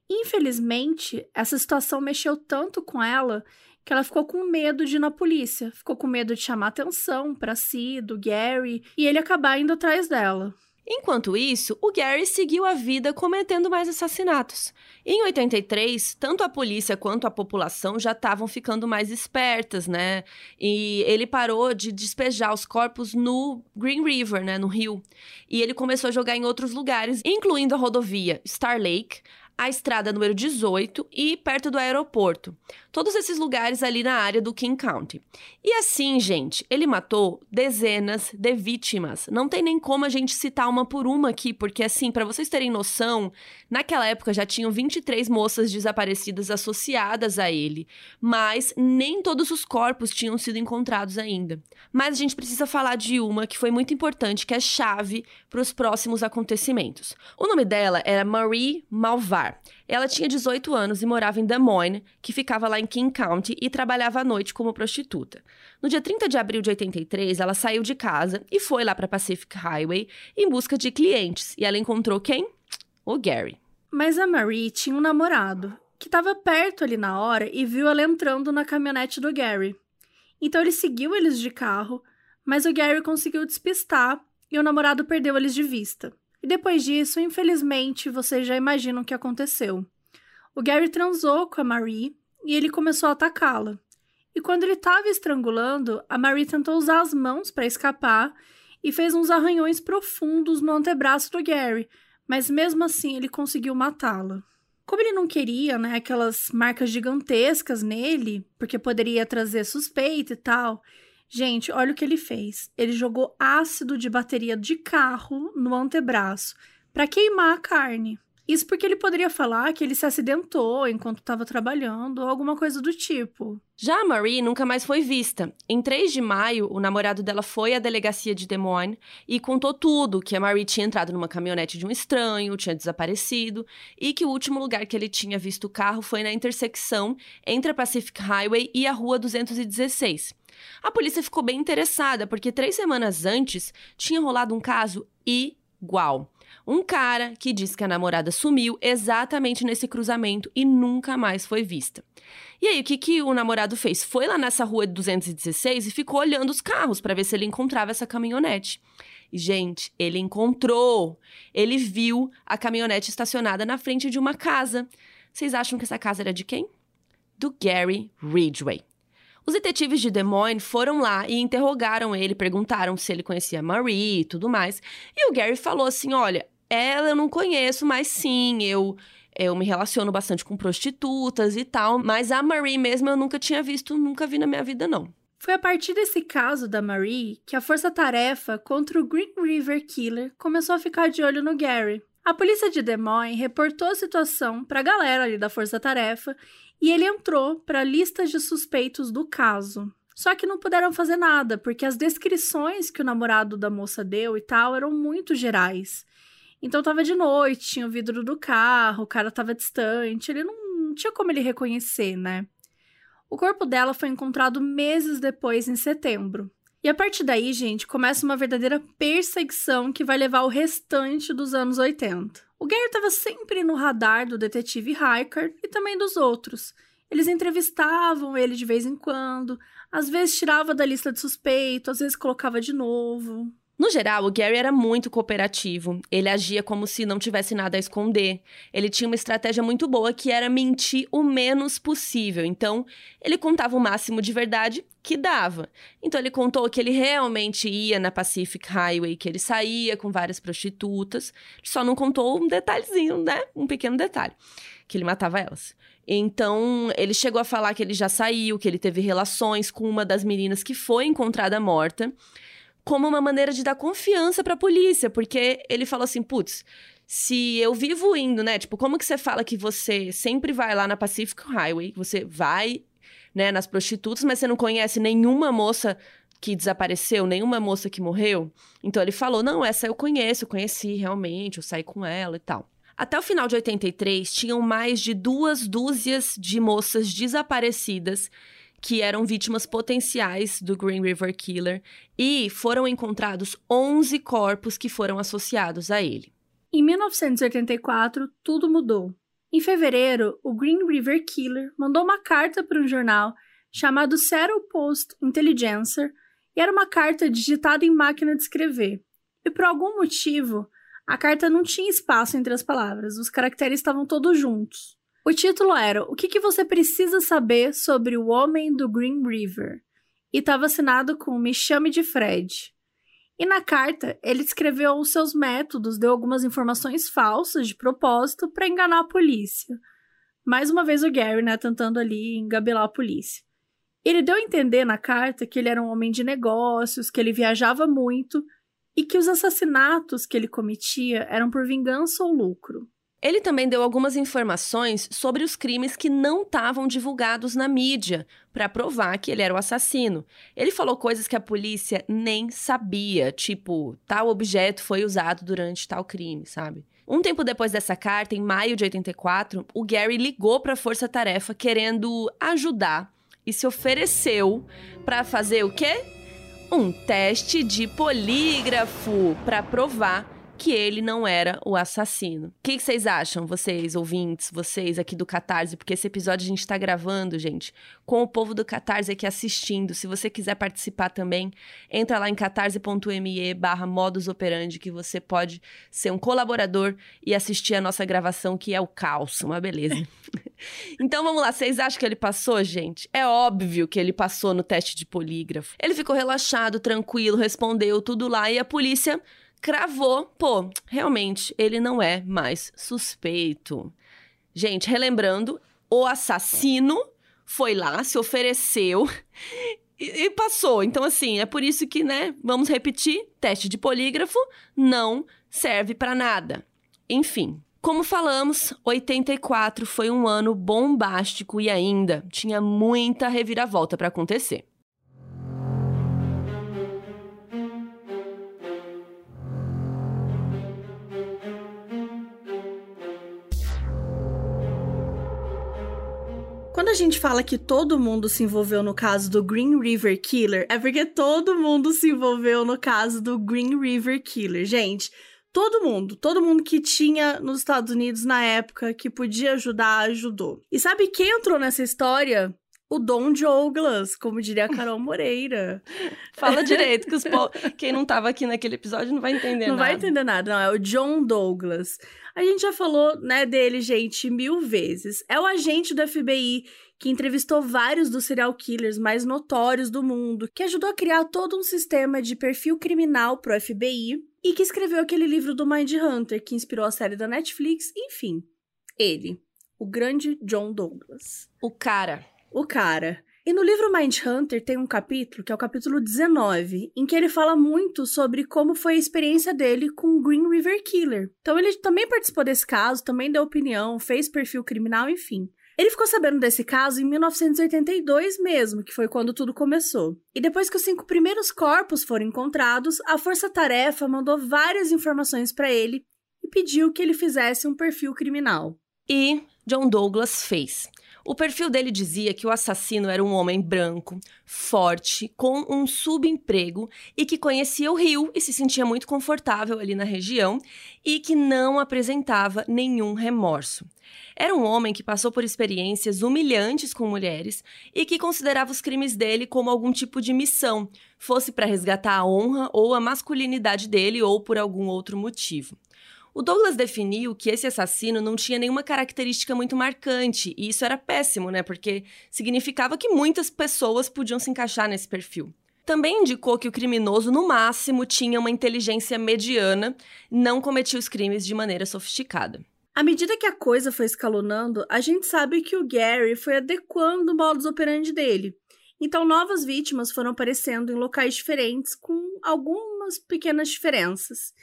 Infelizmente, essa situação mexeu tanto com ela que ela ficou com medo de ir na polícia, ficou com medo de chamar atenção para si, do Gary, e ele acabar indo atrás dela. Enquanto isso, o Gary seguiu a vida cometendo mais assassinatos. Em 83, tanto a polícia quanto a população já estavam ficando mais espertas, né? E ele parou de despejar os corpos no Green River, né, no rio. E ele começou a jogar em outros lugares, incluindo a rodovia Star Lake, a estrada número 18 e perto do aeroporto. Todos esses lugares ali na área do King County. E assim, gente, ele matou dezenas de vítimas. Não tem nem como a gente citar uma por uma aqui, porque assim, para vocês terem noção, naquela época já tinham 23 moças desaparecidas associadas a ele, mas nem todos os corpos tinham sido encontrados ainda. Mas a gente precisa falar de uma que foi muito importante, que é chave para os próximos acontecimentos. O nome dela era Marie Malvar. Ela tinha 18 anos e morava em Des Moines, que ficava lá em King County, e trabalhava à noite como prostituta. No dia 30 de abril de 83, ela saiu de casa e foi lá para Pacific Highway em busca de clientes. E ela encontrou quem? O Gary. Mas a Marie tinha um namorado que estava perto ali na hora e viu ela entrando na caminhonete do Gary. Então ele seguiu eles de carro, mas o Gary conseguiu despistar e o namorado perdeu eles de vista. E depois disso, infelizmente, vocês já imaginam o que aconteceu. O Gary transou com a Marie e ele começou a atacá-la. E quando ele estava estrangulando, a Marie tentou usar as mãos para escapar e fez uns arranhões profundos no antebraço do Gary, mas mesmo assim ele conseguiu matá-la. Como ele não queria, né, aquelas marcas gigantescas nele, porque poderia trazer suspeita e tal, Gente, olha o que ele fez. Ele jogou ácido de bateria de carro no antebraço para queimar a carne. Isso porque ele poderia falar que ele se acidentou enquanto estava trabalhando ou alguma coisa do tipo. Já a Marie nunca mais foi vista. Em 3 de maio, o namorado dela foi à delegacia de Des Moines e contou tudo: que a Marie tinha entrado numa caminhonete de um estranho, tinha desaparecido e que o último lugar que ele tinha visto o carro foi na intersecção entre a Pacific Highway e a Rua 216. A polícia ficou bem interessada, porque três semanas antes tinha rolado um caso igual. Um cara que disse que a namorada sumiu exatamente nesse cruzamento e nunca mais foi vista. E aí, o que, que o namorado fez? Foi lá nessa rua 216 e ficou olhando os carros para ver se ele encontrava essa caminhonete. E, gente, ele encontrou. Ele viu a caminhonete estacionada na frente de uma casa. Vocês acham que essa casa era de quem? Do Gary Ridgway. Os detetives de Des Moines foram lá e interrogaram ele, perguntaram se ele conhecia Marie e tudo mais. E o Gary falou assim: olha, ela eu não conheço, mas sim, eu. Eu me relaciono bastante com prostitutas e tal, mas a Marie mesmo eu nunca tinha visto, nunca vi na minha vida, não. Foi a partir desse caso da Marie que a força-tarefa contra o Green River Killer começou a ficar de olho no Gary. A polícia de Des Moines reportou a situação para a galera ali da força-tarefa e ele entrou para a lista de suspeitos do caso. Só que não puderam fazer nada, porque as descrições que o namorado da moça deu e tal eram muito gerais. Então tava de noite, tinha o vidro do carro, o cara tava distante, ele não, não tinha como ele reconhecer, né? O corpo dela foi encontrado meses depois, em setembro. E a partir daí, gente, começa uma verdadeira perseguição que vai levar o restante dos anos 80. O Gary estava sempre no radar do detetive Hiker e também dos outros. Eles entrevistavam ele de vez em quando, às vezes tirava da lista de suspeito, às vezes colocava de novo. No geral, o Gary era muito cooperativo. Ele agia como se não tivesse nada a esconder. Ele tinha uma estratégia muito boa que era mentir o menos possível. Então, ele contava o máximo de verdade que dava. Então, ele contou que ele realmente ia na Pacific Highway, que ele saía com várias prostitutas. Só não contou um detalhezinho, né? Um pequeno detalhe. Que ele matava elas. Então, ele chegou a falar que ele já saiu, que ele teve relações com uma das meninas que foi encontrada morta como uma maneira de dar confiança para a polícia, porque ele falou assim, putz, se eu vivo indo, né? Tipo, como que você fala que você sempre vai lá na Pacific Highway, você vai, né, nas prostitutas, mas você não conhece nenhuma moça que desapareceu, nenhuma moça que morreu? Então ele falou: "Não, essa eu conheço, eu conheci realmente, eu saí com ela e tal". Até o final de 83, tinham mais de duas dúzias de moças desaparecidas que eram vítimas potenciais do Green River Killer e foram encontrados 11 corpos que foram associados a ele. Em 1984, tudo mudou. Em fevereiro, o Green River Killer mandou uma carta para um jornal chamado Seattle Post Intelligencer e era uma carta digitada em máquina de escrever. E por algum motivo, a carta não tinha espaço entre as palavras, os caracteres estavam todos juntos. O título era O que, que você precisa saber sobre o homem do Green River? E estava assinado com Me chame de Fred. E na carta, ele escreveu os seus métodos, deu algumas informações falsas de propósito para enganar a polícia. Mais uma vez o Gary, né, tentando ali engabelar a polícia. Ele deu a entender na carta que ele era um homem de negócios, que ele viajava muito e que os assassinatos que ele cometia eram por vingança ou lucro. Ele também deu algumas informações sobre os crimes que não estavam divulgados na mídia, para provar que ele era o assassino. Ele falou coisas que a polícia nem sabia, tipo, tal objeto foi usado durante tal crime, sabe? Um tempo depois dessa carta, em maio de 84, o Gary ligou para a Força Tarefa querendo ajudar e se ofereceu para fazer o quê? Um teste de polígrafo para provar que ele não era o assassino. O que, vocês acham, vocês ouvintes, vocês aqui do Catarse? Porque esse episódio a gente tá gravando, gente, com o povo do Catarse aqui assistindo. Se você quiser participar também, entra lá em catarse.me barra modus operandi, que você pode ser um colaborador e assistir a nossa gravação, que é o caos, uma beleza. então vamos lá, vocês acham que ele passou, gente? É óbvio que ele passou no teste de polígrafo. Ele ficou relaxado, tranquilo, respondeu tudo lá e a polícia cravou, pô, realmente ele não é mais suspeito. Gente, relembrando, o assassino foi lá, se ofereceu e, e, passou. Então, assim, é por isso que, né, vamos repetir: teste de polígrafo não serve para nada. Enfim. Como falamos, 84 foi um ano bombástico e ainda tinha muita reviravolta para acontecer. A gente fala que todo mundo se envolveu no caso do Green River Killer, é porque todo mundo se envolveu no caso do Green River Killer. Gente, todo mundo, todo mundo que tinha nos Estados Unidos na época que podia ajudar, ajudou. E sabe quem entrou nessa história? o Don Douglas, como diria a Carol Moreira. Fala direito, que os po... quem não estava aqui naquele episódio não vai entender não nada. Não vai entender nada, não. É o John Douglas. A gente já falou, né, dele, gente, mil vezes. É o agente do FBI que entrevistou vários dos serial killers mais notórios do mundo, que ajudou a criar todo um sistema de perfil criminal pro FBI e que escreveu aquele livro do Mind Hunter, que inspirou a série da Netflix, enfim. Ele, o grande John Douglas. O cara. O cara. E no livro Mind Hunter tem um capítulo, que é o capítulo 19, em que ele fala muito sobre como foi a experiência dele com o Green River Killer. Então ele também participou desse caso, também deu opinião, fez perfil criminal, enfim. Ele ficou sabendo desse caso em 1982 mesmo, que foi quando tudo começou. E depois que os cinco primeiros corpos foram encontrados, a Força Tarefa mandou várias informações para ele e pediu que ele fizesse um perfil criminal. E John Douglas fez. O perfil dele dizia que o assassino era um homem branco, forte, com um subemprego e que conhecia o Rio e se sentia muito confortável ali na região e que não apresentava nenhum remorso. Era um homem que passou por experiências humilhantes com mulheres e que considerava os crimes dele como algum tipo de missão, fosse para resgatar a honra ou a masculinidade dele ou por algum outro motivo. O Douglas definiu que esse assassino não tinha nenhuma característica muito marcante, e isso era péssimo, né? Porque significava que muitas pessoas podiam se encaixar nesse perfil. Também indicou que o criminoso, no máximo, tinha uma inteligência mediana, não cometia os crimes de maneira sofisticada. À medida que a coisa foi escalonando, a gente sabe que o Gary foi adequando o modus operandi dele. Então, novas vítimas foram aparecendo em locais diferentes, com algumas pequenas diferenças.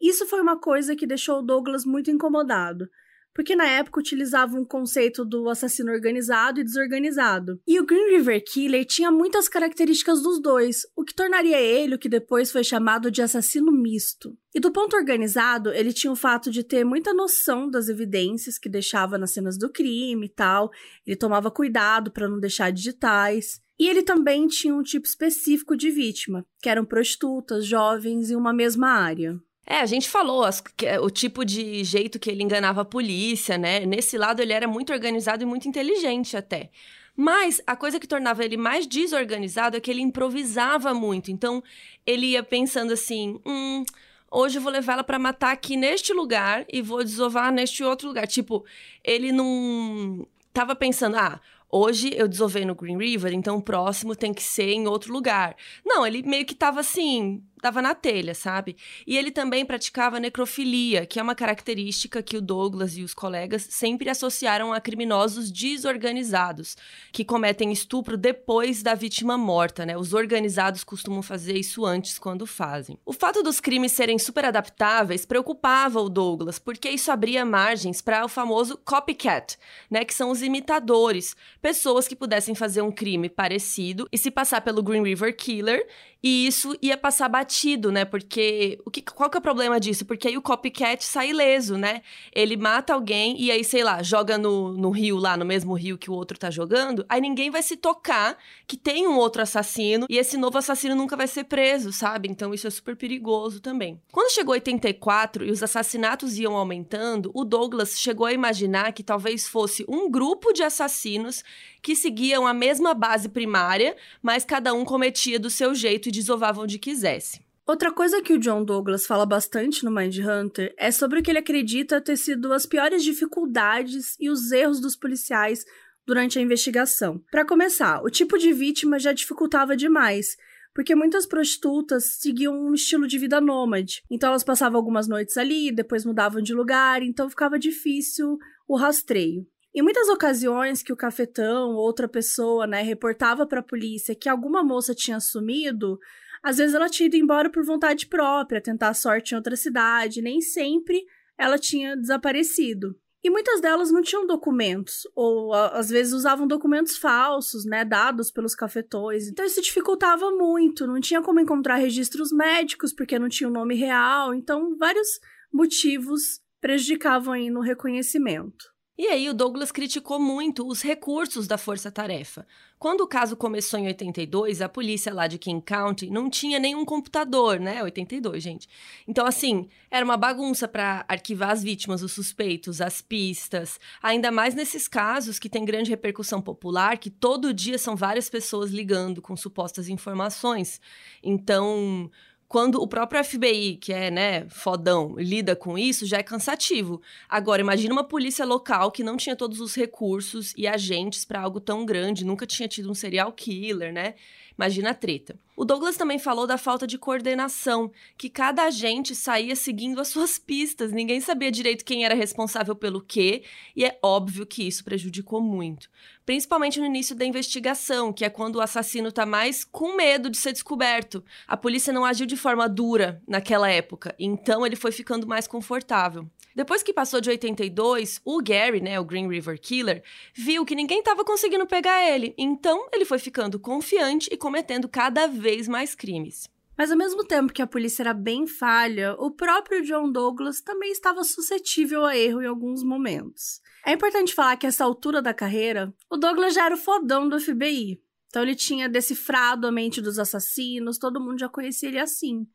Isso foi uma coisa que deixou o Douglas muito incomodado, porque na época utilizavam um conceito do assassino organizado e desorganizado. E o Green River Killer tinha muitas características dos dois, o que tornaria ele o que depois foi chamado de assassino misto. E do ponto organizado, ele tinha o fato de ter muita noção das evidências que deixava nas cenas do crime e tal, ele tomava cuidado para não deixar digitais. E ele também tinha um tipo específico de vítima, que eram prostitutas, jovens em uma mesma área. É, a gente falou as, o tipo de jeito que ele enganava a polícia, né? Nesse lado ele era muito organizado e muito inteligente até. Mas a coisa que tornava ele mais desorganizado é que ele improvisava muito. Então ele ia pensando assim: hum, hoje eu vou levar ela para matar aqui neste lugar e vou desovar neste outro lugar. Tipo, ele não tava pensando, ah, hoje eu desovei no Green River, então o próximo tem que ser em outro lugar. Não, ele meio que tava assim, tava na telha, sabe? E ele também praticava necrofilia, que é uma característica que o Douglas e os colegas sempre associaram a criminosos desorganizados, que cometem estupro depois da vítima morta, né? Os organizados costumam fazer isso antes quando fazem. O fato dos crimes serem super adaptáveis preocupava o Douglas, porque isso abria margens para o famoso copycat, né, que são os imitadores, pessoas que pudessem fazer um crime parecido e se passar pelo Green River Killer e isso ia passar batido, né? Porque o que, qual que é o problema disso? Porque aí o copycat sai ileso, né? Ele mata alguém e aí, sei lá, joga no, no rio lá, no mesmo rio que o outro tá jogando, aí ninguém vai se tocar que tem um outro assassino e esse novo assassino nunca vai ser preso, sabe? Então isso é super perigoso também. Quando chegou 84 e os assassinatos iam aumentando, o Douglas chegou a imaginar que talvez fosse um grupo de assassinos que seguiam a mesma base primária, mas cada um cometia do seu jeito e desovava onde quisesse. Outra coisa que o John Douglas fala bastante no Mind Hunter é sobre o que ele acredita ter sido as piores dificuldades e os erros dos policiais durante a investigação. Para começar, o tipo de vítima já dificultava demais, porque muitas prostitutas seguiam um estilo de vida nômade. Então elas passavam algumas noites ali, depois mudavam de lugar, então ficava difícil o rastreio. Em muitas ocasiões que o cafetão ou outra pessoa, né, reportava para a polícia que alguma moça tinha sumido, às vezes ela tinha ido embora por vontade própria, tentar sorte em outra cidade, nem sempre ela tinha desaparecido. E muitas delas não tinham documentos, ou às vezes usavam documentos falsos, né, dados pelos cafetões. Então isso dificultava muito, não tinha como encontrar registros médicos porque não tinha o um nome real, então vários motivos prejudicavam aí no reconhecimento. E aí o Douglas criticou muito os recursos da Força Tarefa. Quando o caso começou em 82, a polícia lá de King County não tinha nenhum computador, né? 82, gente. Então assim, era uma bagunça para arquivar as vítimas, os suspeitos, as pistas, ainda mais nesses casos que tem grande repercussão popular, que todo dia são várias pessoas ligando com supostas informações. Então, quando o próprio FBI, que é, né, fodão, lida com isso, já é cansativo. Agora, imagina uma polícia local que não tinha todos os recursos e agentes para algo tão grande, nunca tinha tido um serial killer, né? Imagina a treta. O Douglas também falou da falta de coordenação, que cada agente saía seguindo as suas pistas, ninguém sabia direito quem era responsável pelo quê, e é óbvio que isso prejudicou muito. Principalmente no início da investigação, que é quando o assassino está mais com medo de ser descoberto. A polícia não agiu de forma dura naquela época, então ele foi ficando mais confortável. Depois que passou de 82, o Gary, né, o Green River Killer, viu que ninguém estava conseguindo pegar ele. Então, ele foi ficando confiante e cometendo cada vez mais crimes. Mas ao mesmo tempo que a polícia era bem falha, o próprio John Douglas também estava suscetível a erro em alguns momentos. É importante falar que essa altura da carreira, o Douglas já era o fodão do FBI. Então ele tinha decifrado a mente dos assassinos, todo mundo já conhecia ele assim.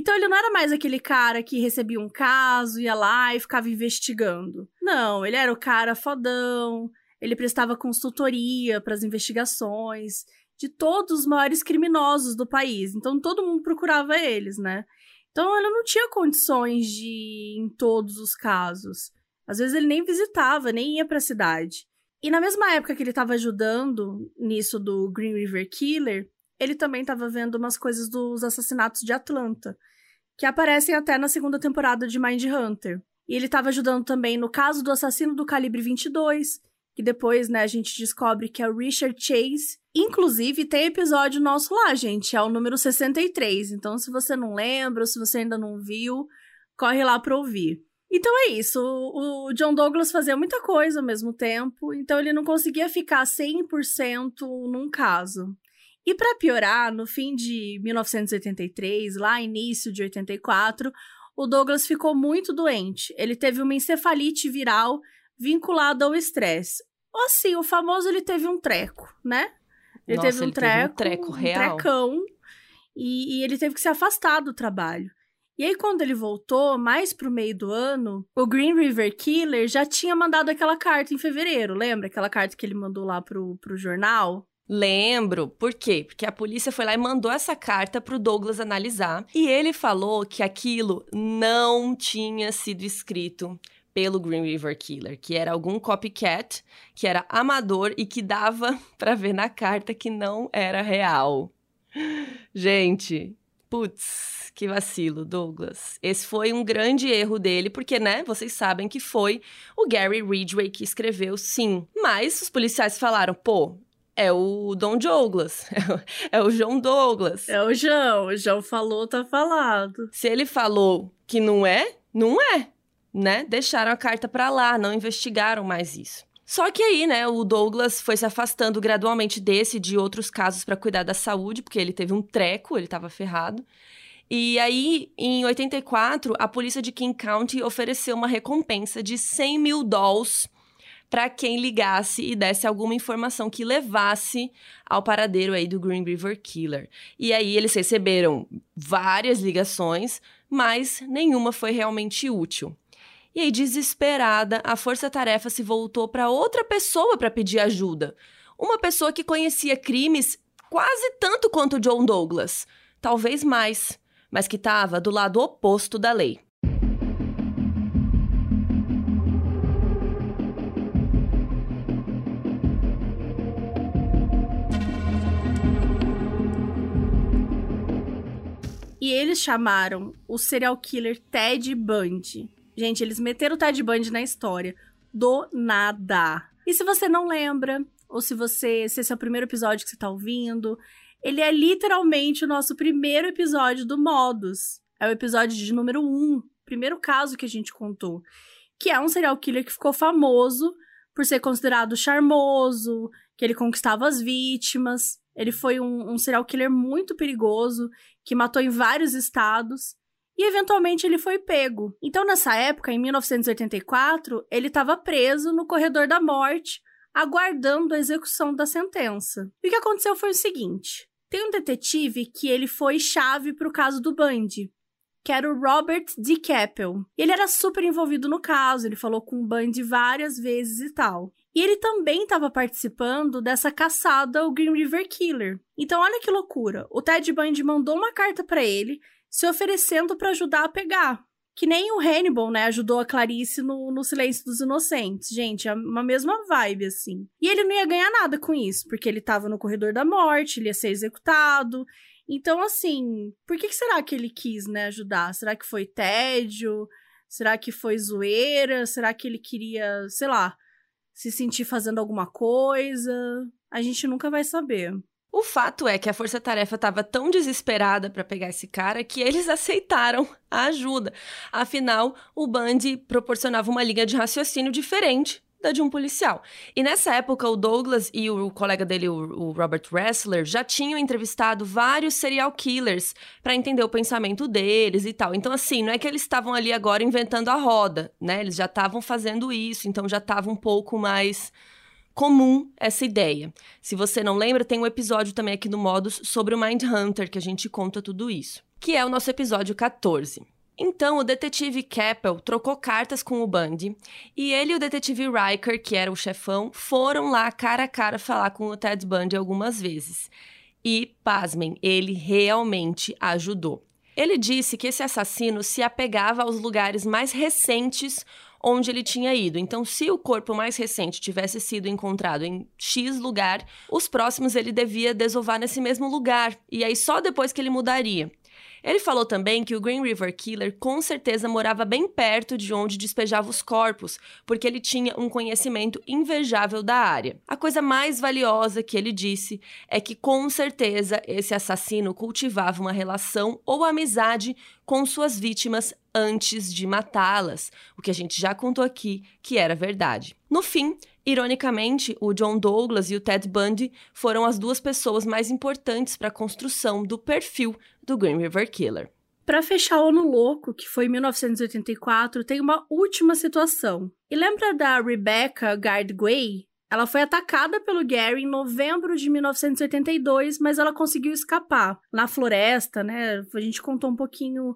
Então ele não era mais aquele cara que recebia um caso, ia lá e ficava investigando. Não, ele era o cara fodão, ele prestava consultoria para as investigações de todos os maiores criminosos do país. Então todo mundo procurava eles, né? Então ele não tinha condições de ir em todos os casos. Às vezes ele nem visitava, nem ia para a cidade. E na mesma época que ele estava ajudando nisso do Green River Killer, ele também estava vendo umas coisas dos assassinatos de Atlanta, que aparecem até na segunda temporada de Mind Hunter. E ele estava ajudando também no caso do assassino do calibre 22, que depois, né, a gente descobre que é o Richard Chase. Inclusive, tem episódio nosso lá, gente, é o número 63. Então, se você não lembra, se você ainda não viu, corre lá para ouvir. Então é isso, o John Douglas fazia muita coisa ao mesmo tempo, então ele não conseguia ficar 100% num caso. E para piorar, no fim de 1983, lá início de 84, o Douglas ficou muito doente. Ele teve uma encefalite viral vinculada ao estresse. Ou assim, o famoso ele teve um treco, né? Ele Nossa, teve um ele treco, teve um treco real. Um trecão, e, e ele teve que se afastar do trabalho. E aí, quando ele voltou, mais pro meio do ano, o Green River Killer já tinha mandado aquela carta em fevereiro, lembra? Aquela carta que ele mandou lá pro, pro jornal? Lembro. Por quê? Porque a polícia foi lá e mandou essa carta pro Douglas analisar. E ele falou que aquilo não tinha sido escrito pelo Green River Killer, que era algum copycat, que era amador e que dava para ver na carta que não era real. Gente, putz, que vacilo, Douglas. Esse foi um grande erro dele, porque, né, vocês sabem que foi o Gary Ridgway que escreveu sim. Mas os policiais falaram, pô, é o Don Douglas. É o João Douglas. É o João. O João falou, tá falado. Se ele falou que não é, não é, né? Deixaram a carta para lá, não investigaram mais isso. Só que aí, né, o Douglas foi se afastando gradualmente desse e de outros casos para cuidar da saúde, porque ele teve um treco, ele estava ferrado. E aí, em 84, a polícia de King County ofereceu uma recompensa de 100 mil dólares para quem ligasse e desse alguma informação que levasse ao paradeiro aí do Green River Killer. E aí eles receberam várias ligações, mas nenhuma foi realmente útil. E aí, desesperada, a força-tarefa se voltou para outra pessoa para pedir ajuda. Uma pessoa que conhecia crimes quase tanto quanto John Douglas, talvez mais, mas que estava do lado oposto da lei. Eles chamaram o serial killer Ted Bundy. Gente, eles meteram o Ted Bundy na história. Do nada. E se você não lembra, ou se você. Se esse é o primeiro episódio que você tá ouvindo, ele é literalmente o nosso primeiro episódio do Modus. É o episódio de número 1, um, primeiro caso que a gente contou. Que é um serial killer que ficou famoso por ser considerado charmoso, que ele conquistava as vítimas. Ele foi um, um serial killer muito perigoso, que matou em vários estados. e eventualmente ele foi pego. Então, nessa época, em 1984, ele estava preso no corredor da morte, aguardando a execução da sentença. E o que aconteceu foi o seguinte: tem um detetive que ele foi chave para o caso do Bundy, que era o Robert D. Keppel. Ele era super envolvido no caso, ele falou com o Bundy várias vezes e tal. E ele também estava participando dessa caçada ao Green River Killer. Então, olha que loucura. O Ted Bundy mandou uma carta para ele se oferecendo para ajudar a pegar. Que nem o Hannibal, né, ajudou a Clarice no, no Silêncio dos Inocentes. Gente, é uma mesma vibe, assim. E ele não ia ganhar nada com isso, porque ele tava no corredor da morte, ele ia ser executado. Então, assim, por que, que será que ele quis, né, ajudar? Será que foi tédio? Será que foi zoeira? Será que ele queria, sei lá, se sentir fazendo alguma coisa? A gente nunca vai saber. O fato é que a Força Tarefa estava tão desesperada para pegar esse cara que eles aceitaram a ajuda. Afinal, o Bundy proporcionava uma linha de raciocínio diferente da de um policial. E nessa época, o Douglas e o colega dele, o, Robert Ressler, já tinham entrevistado vários serial killers para entender o pensamento deles e tal. Então, assim, não é que eles estavam ali agora inventando a roda, né? Eles já estavam fazendo isso, então já estava um pouco mais comum essa ideia. Se você não lembra, tem um episódio também aqui no Modus sobre o Mind Hunter que a gente conta tudo isso, que é o nosso episódio 14. Então, o detetive Keppel trocou cartas com o Bundy e ele e o detetive Riker, que era o chefão, foram lá cara a cara falar com o Ted Bundy algumas vezes. E, pasmem, ele realmente ajudou. Ele disse que esse assassino se apegava aos lugares mais recentes onde ele tinha ido. Então, se o corpo mais recente tivesse sido encontrado em X lugar, os próximos ele devia desovar nesse mesmo lugar. E aí só depois que ele mudaria. Ele falou também que o Green River Killer com certeza morava bem perto de onde despejava os corpos, porque ele tinha um conhecimento invejável da área. A coisa mais valiosa que ele disse é que com certeza esse assassino cultivava uma relação ou amizade com suas vítimas antes de matá-las, o que a gente já contou aqui que era verdade. No fim, Ironicamente, o John Douglas e o Ted Bundy foram as duas pessoas mais importantes para a construção do perfil do Green River Killer. Para fechar o ano louco, que foi 1984, tem uma última situação. E lembra da Rebecca Gardway? Ela foi atacada pelo Gary em novembro de 1982, mas ela conseguiu escapar na floresta, né? A gente contou um pouquinho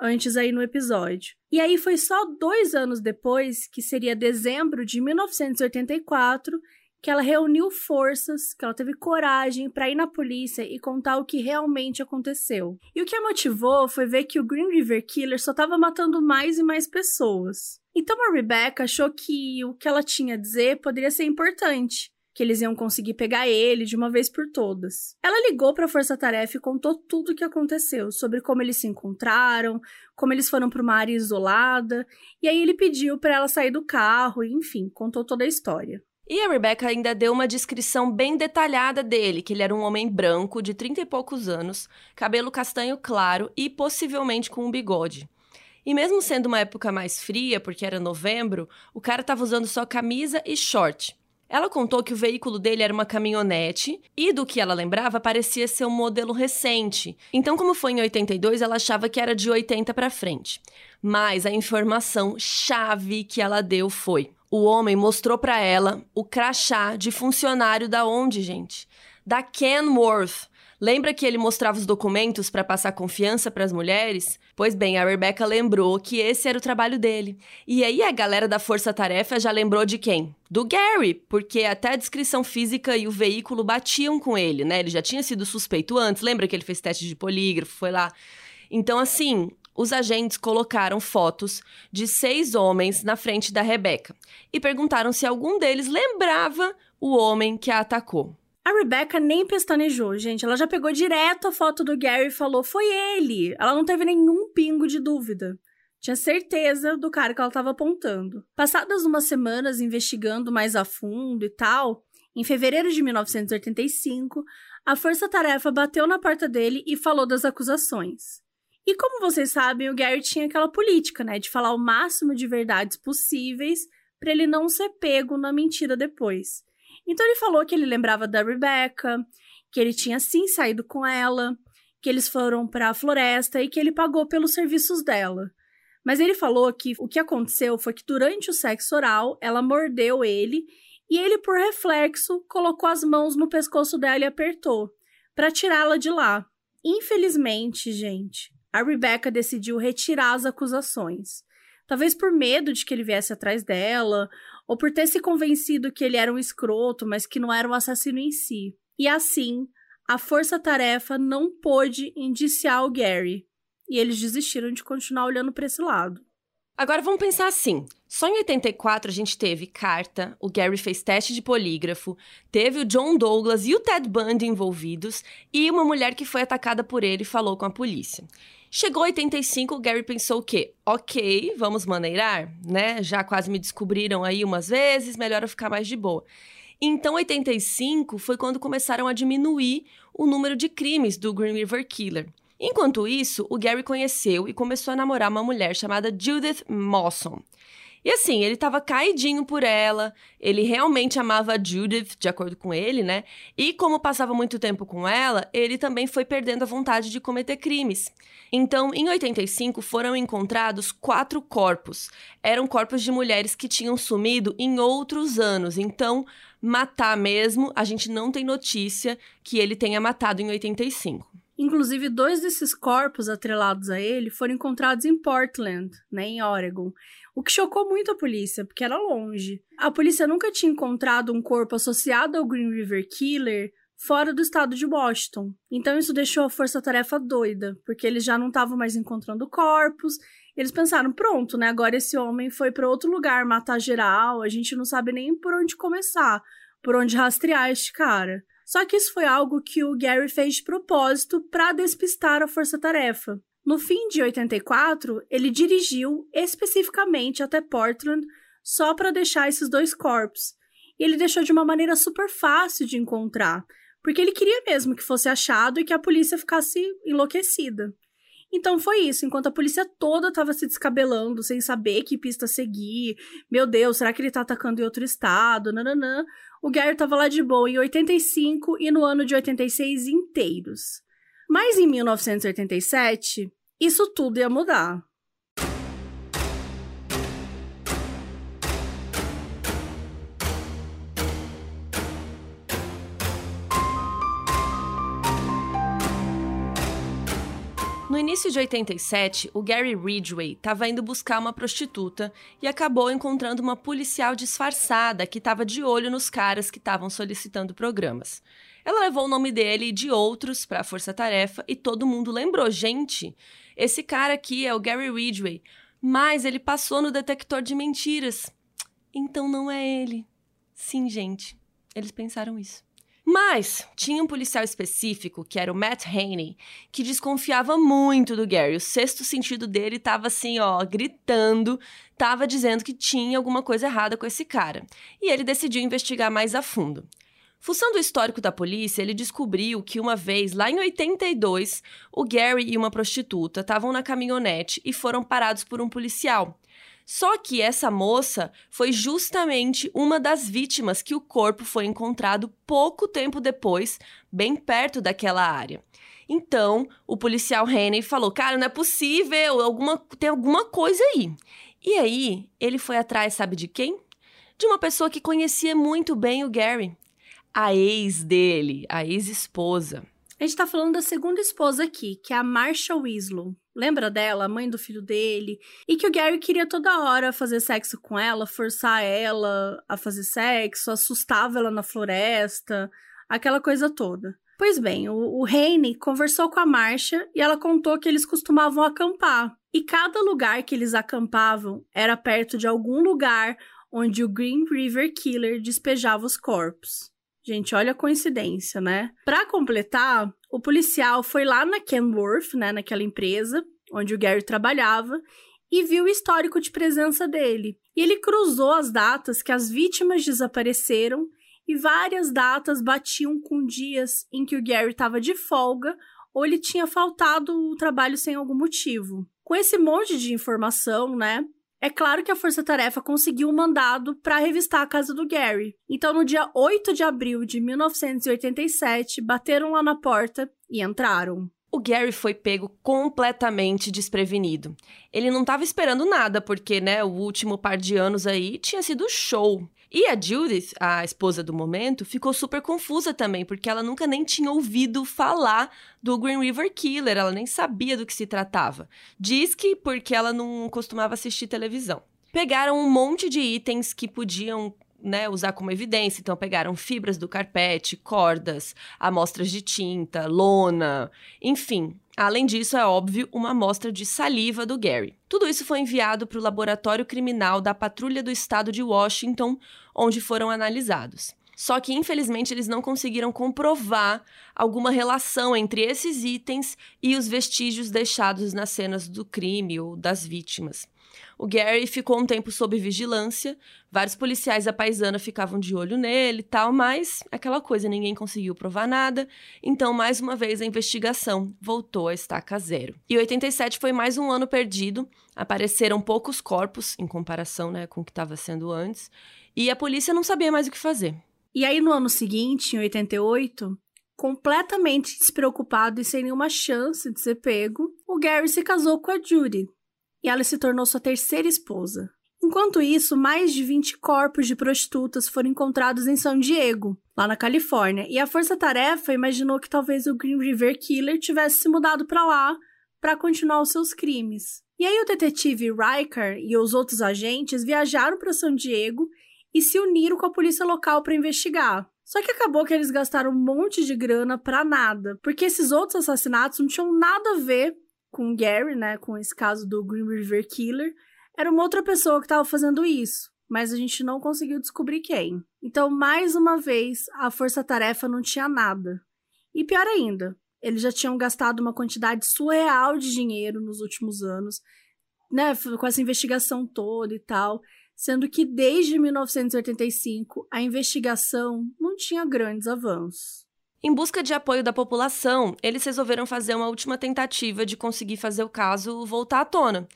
antes aí no episódio. E aí foi só dois anos depois, que seria dezembro de 1984, que ela reuniu forças, que ela teve coragem para ir na polícia e contar o que realmente aconteceu. E o que a motivou foi ver que o Green River Killer só estava matando mais e mais pessoas. Então a Rebecca achou que o que ela tinha a dizer poderia ser importante que eles iam conseguir pegar ele de uma vez por todas. Ela ligou para a Força Tarefa e contou tudo o que aconteceu, sobre como eles se encontraram, como eles foram para uma área isolada, e aí ele pediu para ela sair do carro, e enfim, contou toda a história. E a Rebecca ainda deu uma descrição bem detalhada dele, que ele era um homem branco, de 30 e poucos anos, cabelo castanho claro e possivelmente com um bigode. E mesmo sendo uma época mais fria, porque era novembro, o cara estava usando só camisa e short. Ela contou que o veículo dele era uma caminhonete e, do que ela lembrava, parecia ser um modelo recente. Então, como foi em 82, ela achava que era de 80 para frente. Mas a informação chave que ela deu foi: o homem mostrou para ela o crachá de funcionário da onde, gente? Da Kenworth, Lembra que ele mostrava os documentos para passar confiança para as mulheres? Pois bem, a Rebecca lembrou que esse era o trabalho dele. E aí a galera da Força Tarefa já lembrou de quem? Do Gary, porque até a descrição física e o veículo batiam com ele, né? Ele já tinha sido suspeito antes. Lembra que ele fez teste de polígrafo, foi lá. Então, assim, os agentes colocaram fotos de seis homens na frente da Rebecca e perguntaram se algum deles lembrava o homem que a atacou. A Rebecca nem pestanejou, gente. Ela já pegou direto a foto do Gary e falou: foi ele. Ela não teve nenhum pingo de dúvida. Tinha certeza do cara que ela estava apontando. Passadas umas semanas investigando mais a fundo e tal, em fevereiro de 1985, a Força Tarefa bateu na porta dele e falou das acusações. E como vocês sabem, o Gary tinha aquela política, né, de falar o máximo de verdades possíveis para ele não ser pego na mentira depois. Então ele falou que ele lembrava da Rebecca, que ele tinha sim saído com ela, que eles foram para a floresta e que ele pagou pelos serviços dela. Mas ele falou que o que aconteceu foi que durante o sexo oral, ela mordeu ele e ele, por reflexo, colocou as mãos no pescoço dela e apertou para tirá-la de lá. Infelizmente, gente, a Rebecca decidiu retirar as acusações. Talvez por medo de que ele viesse atrás dela, ou por ter se convencido que ele era um escroto, mas que não era um assassino em si. E assim, a força-tarefa não pôde indiciar o Gary, e eles desistiram de continuar olhando para esse lado. Agora vamos pensar assim. Só em 84 a gente teve carta, o Gary fez teste de polígrafo, teve o John Douglas e o Ted Bundy envolvidos e uma mulher que foi atacada por ele falou com a polícia. Chegou 85, o Gary pensou o quê? Ok, vamos maneirar, né? Já quase me descobriram aí umas vezes, melhor eu ficar mais de boa. Então, 85 foi quando começaram a diminuir o número de crimes do Green River Killer. Enquanto isso, o Gary conheceu e começou a namorar uma mulher chamada Judith Mawson. E assim, ele estava caidinho por ela, ele realmente amava a Judith, de acordo com ele, né? E como passava muito tempo com ela, ele também foi perdendo a vontade de cometer crimes. Então, em 85, foram encontrados quatro corpos. Eram corpos de mulheres que tinham sumido em outros anos. Então, matar mesmo, a gente não tem notícia que ele tenha matado em 85. Inclusive, dois desses corpos atrelados a ele foram encontrados em Portland, né, em Oregon, o que chocou muito a polícia, porque era longe. A polícia nunca tinha encontrado um corpo associado ao Green River Killer fora do estado de Washington. Então isso deixou a força-tarefa doida, porque eles já não estavam mais encontrando corpos. Eles pensaram, pronto, né? Agora esse homem foi para outro lugar matar geral, a gente não sabe nem por onde começar, por onde rastrear este cara. Só que isso foi algo que o Gary fez de propósito para despistar a força-tarefa. No fim de 84, ele dirigiu especificamente até Portland só para deixar esses dois corpos. E ele deixou de uma maneira super fácil de encontrar, porque ele queria mesmo que fosse achado e que a polícia ficasse enlouquecida. Então foi isso, enquanto a polícia toda estava se descabelando, sem saber que pista seguir. Meu Deus, será que ele está atacando em outro estado? Nananã. O Gary estava lá de boa em 85 e no ano de 86 inteiros. Mas em 1987, isso tudo ia mudar. No início de 87, o Gary Ridgway estava indo buscar uma prostituta e acabou encontrando uma policial disfarçada que estava de olho nos caras que estavam solicitando programas. Ela levou o nome dele e de outros para a Força Tarefa e todo mundo lembrou: gente, esse cara aqui é o Gary Ridgway, mas ele passou no detector de mentiras. Então não é ele. Sim, gente, eles pensaram isso. Mas tinha um policial específico, que era o Matt Haney, que desconfiava muito do Gary. O sexto sentido dele estava assim, ó, gritando, estava dizendo que tinha alguma coisa errada com esse cara. E ele decidiu investigar mais a fundo. Fuçando o histórico da polícia, ele descobriu que uma vez, lá em 82, o Gary e uma prostituta estavam na caminhonete e foram parados por um policial. Só que essa moça foi justamente uma das vítimas que o corpo foi encontrado pouco tempo depois, bem perto daquela área. Então, o policial Henry falou: "Cara, não é possível, alguma tem alguma coisa aí". E aí, ele foi atrás, sabe de quem? De uma pessoa que conhecia muito bem o Gary, a ex dele, a ex-esposa. A gente tá falando da segunda esposa aqui, que é a Marsha Winslow. Lembra dela, a mãe do filho dele? E que o Gary queria toda hora fazer sexo com ela, forçar ela a fazer sexo, assustava ela na floresta, aquela coisa toda. Pois bem, o, o Haney conversou com a Marcia e ela contou que eles costumavam acampar. E cada lugar que eles acampavam era perto de algum lugar onde o Green River Killer despejava os corpos. Gente, olha a coincidência, né? Para completar, o policial foi lá na Kenworth, né, naquela empresa onde o Gary trabalhava, e viu o histórico de presença dele. E ele cruzou as datas que as vítimas desapareceram e várias datas batiam com dias em que o Gary estava de folga ou ele tinha faltado o trabalho sem algum motivo. Com esse monte de informação, né, é claro que a Força Tarefa conseguiu um mandado para revistar a casa do Gary. Então, no dia 8 de abril de 1987, bateram lá na porta e entraram. O Gary foi pego completamente desprevenido. Ele não estava esperando nada, porque, né, o último par de anos aí tinha sido show. E a Judith, a esposa do momento, ficou super confusa também, porque ela nunca nem tinha ouvido falar do Green River Killer, ela nem sabia do que se tratava. Diz que porque ela não costumava assistir televisão. Pegaram um monte de itens que podiam né, usar como evidência. Então, pegaram fibras do carpete, cordas, amostras de tinta, lona, enfim. Além disso, é óbvio, uma amostra de saliva do Gary. Tudo isso foi enviado para o laboratório criminal da Patrulha do Estado de Washington, onde foram analisados. Só que, infelizmente, eles não conseguiram comprovar alguma relação entre esses itens e os vestígios deixados nas cenas do crime ou das vítimas. O Gary ficou um tempo sob vigilância, vários policiais da paisana ficavam de olho nele e tal, mas aquela coisa, ninguém conseguiu provar nada, então mais uma vez a investigação voltou a estaca zero. E 87 foi mais um ano perdido, apareceram poucos corpos em comparação né, com o que estava sendo antes, e a polícia não sabia mais o que fazer. E aí no ano seguinte, em 88, completamente despreocupado e sem nenhuma chance de ser pego, o Gary se casou com a Judy, e ela se tornou sua terceira esposa. Enquanto isso, mais de 20 corpos de prostitutas foram encontrados em São Diego, lá na Califórnia, e a Força Tarefa imaginou que talvez o Green River Killer tivesse se mudado para lá para continuar os seus crimes. E aí o detetive Riker e os outros agentes viajaram para São Diego e se uniram com a polícia local para investigar. Só que acabou que eles gastaram um monte de grana para nada, porque esses outros assassinatos não tinham nada a ver com o Gary, né, com esse caso do Green River Killer, era uma outra pessoa que estava fazendo isso, mas a gente não conseguiu descobrir quem. Então, mais uma vez, a força-tarefa não tinha nada. E pior ainda, eles já tinham gastado uma quantidade surreal de dinheiro nos últimos anos, né, com essa investigação toda e tal, sendo que desde 1985 a investigação não tinha grandes avanços. Em busca de apoio da população, eles resolveram fazer uma última tentativa de conseguir fazer o caso voltar à tona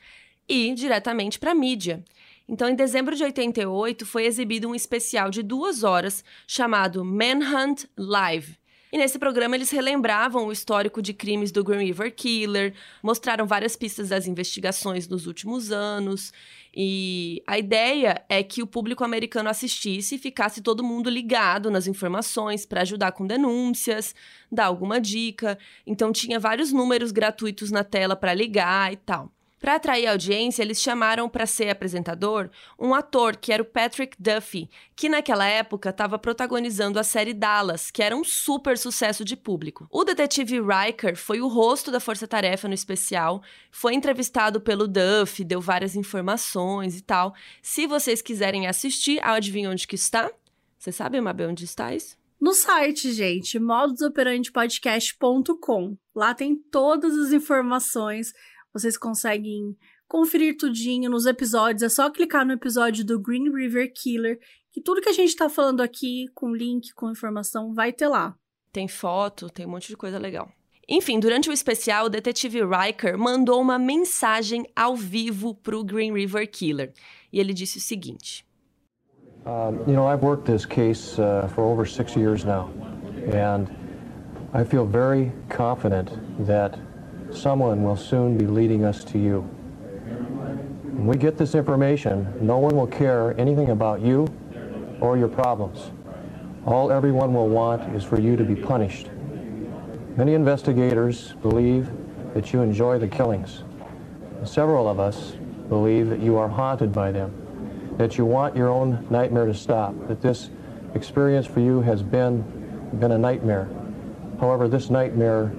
e diretamente para a mídia. Então, em dezembro de 88, foi exibido um especial de duas horas chamado Manhunt Live, e nesse programa eles relembravam o histórico de crimes do Green River Killer, mostraram várias pistas das investigações nos últimos anos. E a ideia é que o público americano assistisse e ficasse todo mundo ligado nas informações para ajudar com denúncias, dar alguma dica. Então tinha vários números gratuitos na tela para ligar e tal. Para atrair a audiência, eles chamaram para ser apresentador um ator que era o Patrick Duffy, que naquela época estava protagonizando a série Dallas, que era um super sucesso de público. O detetive Riker foi o rosto da Força Tarefa no especial, foi entrevistado pelo Duffy, deu várias informações e tal. Se vocês quiserem assistir, adivinha onde que está? Você sabe, Mabel, onde está isso? No site, gente, modusoperandipodcast.com. Lá tem todas as informações vocês conseguem conferir tudinho nos episódios. É só clicar no episódio do Green River Killer, que tudo que a gente tá falando aqui, com link, com informação, vai ter lá. Tem foto, tem um monte de coisa legal. Enfim, durante o especial, o detetive Riker mandou uma mensagem ao vivo pro Green River Killer. E ele disse o seguinte: um, You know, I've worked this case uh, for over six years now, and I feel very confident that someone will soon be leading us to you. When we get this information, no one will care anything about you or your problems. All everyone will want is for you to be punished. Many investigators believe that you enjoy the killings. Several of us believe that you are haunted by them, that you want your own nightmare to stop, that this experience for you has been, been a nightmare. However, this nightmare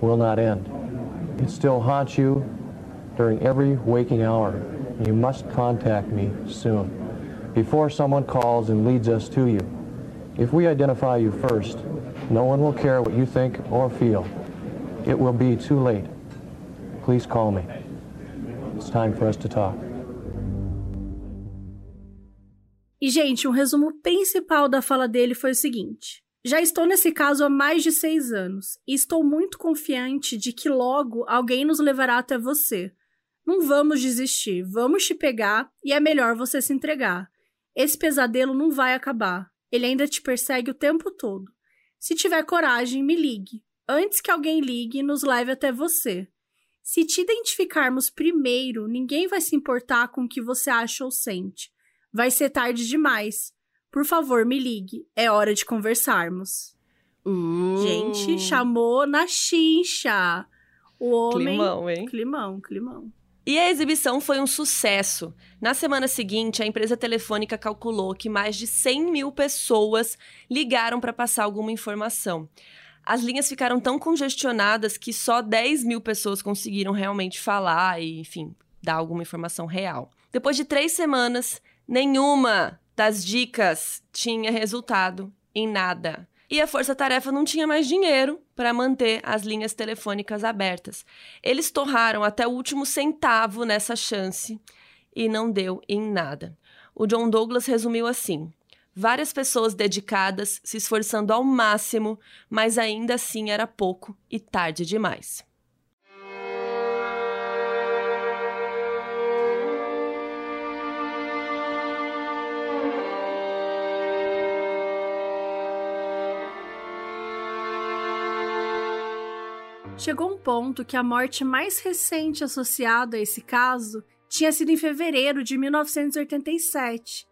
will not end. It still haunts you during every waking hour. You must contact me soon before someone calls and leads us to you. If we identify you first, no one will care what you think or feel. It will be too late. Please call me. It's time for us to talk. E, gente, um resumo principal da fala dele foi o seguinte: Já estou nesse caso há mais de seis anos e estou muito confiante de que logo alguém nos levará até você. Não vamos desistir, vamos te pegar e é melhor você se entregar. Esse pesadelo não vai acabar. Ele ainda te persegue o tempo todo. Se tiver coragem, me ligue. antes que alguém ligue nos leve até você. Se te identificarmos primeiro, ninguém vai se importar com o que você acha ou sente. Vai ser tarde demais. Por favor, me ligue. É hora de conversarmos. Uh. Gente, chamou na chincha. O homem. Climão, hein? Climão, climão. E a exibição foi um sucesso. Na semana seguinte, a empresa telefônica calculou que mais de 100 mil pessoas ligaram para passar alguma informação. As linhas ficaram tão congestionadas que só 10 mil pessoas conseguiram realmente falar e, enfim, dar alguma informação real. Depois de três semanas, nenhuma das dicas tinha resultado em nada. E a Força Tarefa não tinha mais dinheiro para manter as linhas telefônicas abertas. Eles torraram até o último centavo nessa chance e não deu em nada. O John Douglas resumiu assim: várias pessoas dedicadas, se esforçando ao máximo, mas ainda assim era pouco e tarde demais. Chegou um ponto que a morte mais recente associada a esse caso tinha sido em fevereiro de 1987.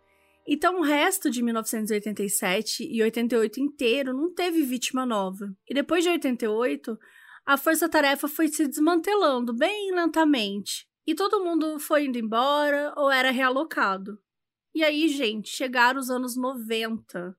Então, o resto de 1987 e 88 inteiro não teve vítima nova. E depois de 88, a força-tarefa foi se desmantelando bem lentamente. E todo mundo foi indo embora ou era realocado. E aí, gente, chegaram os anos 90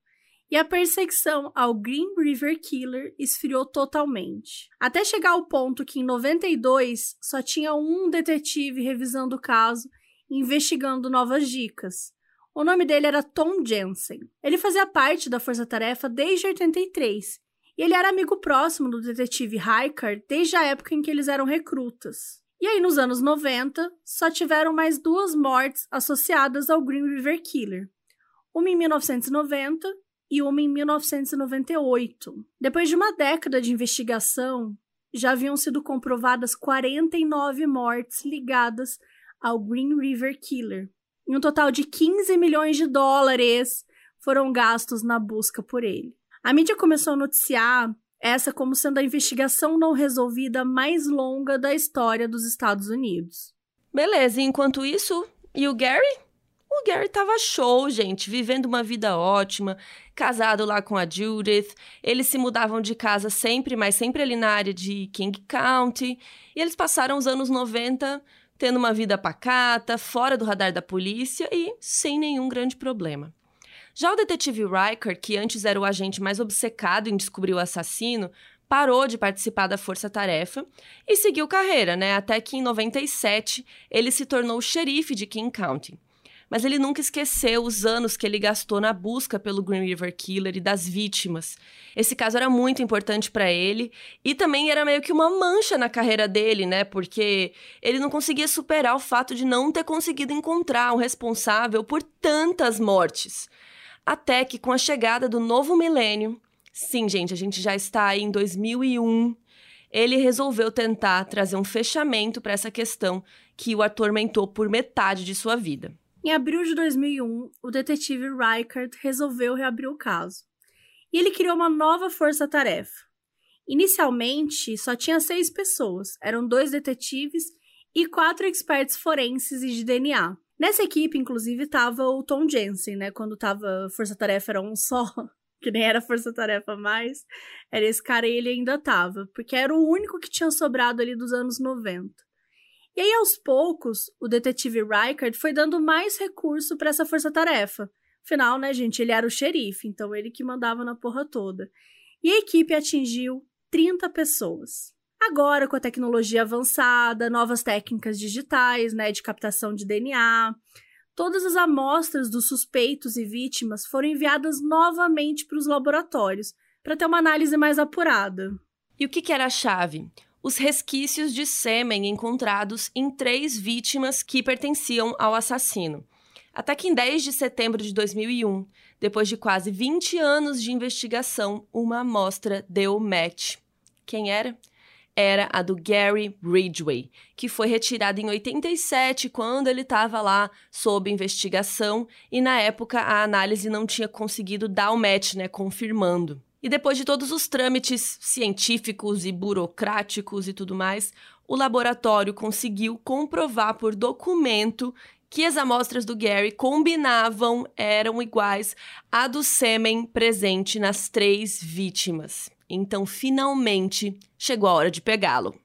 e a perseguição ao Green River Killer esfriou totalmente. Até chegar ao ponto que em 92 só tinha um detetive revisando o caso e investigando novas dicas. O nome dele era Tom Jensen. Ele fazia parte da Força Tarefa desde 83 e ele era amigo próximo do detetive Hiker desde a época em que eles eram recrutas. E aí, nos anos 90, só tiveram mais duas mortes associadas ao Green River Killer. Uma em 1990 e uma em 1998. Depois de uma década de investigação, já haviam sido comprovadas 49 mortes ligadas ao Green River Killer. E um total de 15 milhões de dólares foram gastos na busca por ele. A mídia começou a noticiar essa como sendo a investigação não resolvida mais longa da história dos Estados Unidos. Beleza, enquanto isso, e o Gary? O Gary tava show, gente, vivendo uma vida ótima, casado lá com a Judith. Eles se mudavam de casa sempre, mas sempre ali na área de King County. E eles passaram os anos 90 tendo uma vida pacata, fora do radar da polícia e sem nenhum grande problema. Já o detetive Riker, que antes era o agente mais obcecado em descobrir o assassino, parou de participar da força-tarefa e seguiu carreira, né? Até que em 97 ele se tornou xerife de King County mas ele nunca esqueceu os anos que ele gastou na busca pelo Green River Killer e das vítimas. Esse caso era muito importante para ele e também era meio que uma mancha na carreira dele, né? Porque ele não conseguia superar o fato de não ter conseguido encontrar um responsável por tantas mortes. Até que com a chegada do novo milênio, sim, gente, a gente já está aí em 2001, ele resolveu tentar trazer um fechamento para essa questão que o atormentou por metade de sua vida. Em abril de 2001, o detetive Reichert resolveu reabrir o caso. E ele criou uma nova força-tarefa. Inicialmente, só tinha seis pessoas, eram dois detetives e quatro experts forenses e de DNA. Nessa equipe, inclusive, estava o Tom Jensen, né? Quando tava força-tarefa era um só, que nem era força-tarefa mais, era esse cara e ele ainda tava, porque era o único que tinha sobrado ali dos anos 90. E aí, aos poucos, o detetive Reichard foi dando mais recurso para essa força-tarefa. Afinal, né, gente, ele era o xerife, então ele que mandava na porra toda. E a equipe atingiu 30 pessoas. Agora, com a tecnologia avançada, novas técnicas digitais, né, de captação de DNA, todas as amostras dos suspeitos e vítimas foram enviadas novamente para os laboratórios, para ter uma análise mais apurada. E o que, que era a chave? Os resquícios de sêmen encontrados em três vítimas que pertenciam ao assassino. Até que em 10 de setembro de 2001, depois de quase 20 anos de investigação, uma amostra deu match. Quem era? Era a do Gary Ridgway, que foi retirada em 87, quando ele estava lá sob investigação, e na época a análise não tinha conseguido dar o match, né, confirmando. E depois de todos os trâmites científicos e burocráticos e tudo mais, o laboratório conseguiu comprovar por documento que as amostras do Gary combinavam, eram iguais à do sêmen presente nas três vítimas. Então, finalmente, chegou a hora de pegá-lo.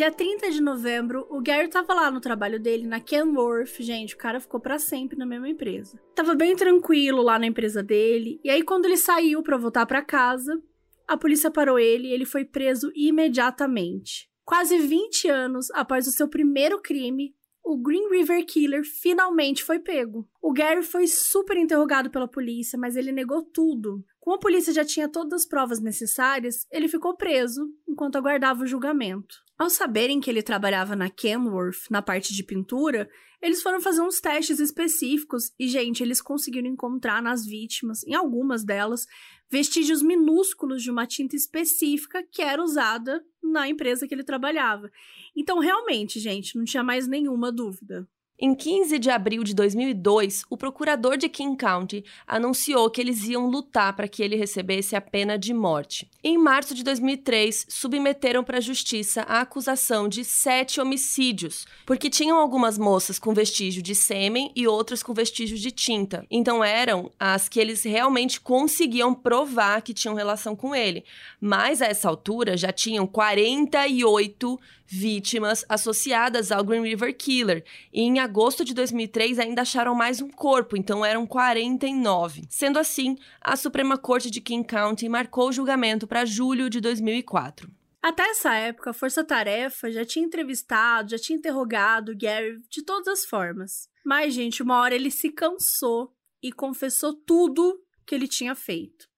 Dia 30 de novembro, o Gary tava lá no trabalho dele, na Kenworth. Gente, o cara ficou para sempre na mesma empresa. Tava bem tranquilo lá na empresa dele. E aí, quando ele saiu para voltar para casa, a polícia parou ele e ele foi preso imediatamente. Quase 20 anos após o seu primeiro crime, o Green River Killer finalmente foi pego. O Gary foi super interrogado pela polícia, mas ele negou tudo. Como a polícia já tinha todas as provas necessárias, ele ficou preso enquanto aguardava o julgamento. Ao saberem que ele trabalhava na Kenworth, na parte de pintura, eles foram fazer uns testes específicos e, gente, eles conseguiram encontrar nas vítimas, em algumas delas, vestígios minúsculos de uma tinta específica que era usada na empresa que ele trabalhava. Então, realmente, gente, não tinha mais nenhuma dúvida. Em 15 de abril de 2002, o procurador de King County anunciou que eles iam lutar para que ele recebesse a pena de morte. Em março de 2003, submeteram para a justiça a acusação de sete homicídios, porque tinham algumas moças com vestígio de sêmen e outras com vestígio de tinta. Então eram as que eles realmente conseguiam provar que tinham relação com ele. Mas a essa altura já tinham 48 vítimas associadas ao Green River Killer. E em agosto de 2003 ainda acharam mais um corpo, então eram 49. Sendo assim, a Suprema Corte de King County marcou o julgamento para julho de 2004. Até essa época, a Força Tarefa já tinha entrevistado, já tinha interrogado Gary de todas as formas. Mas, gente, uma hora ele se cansou e confessou tudo que ele tinha feito.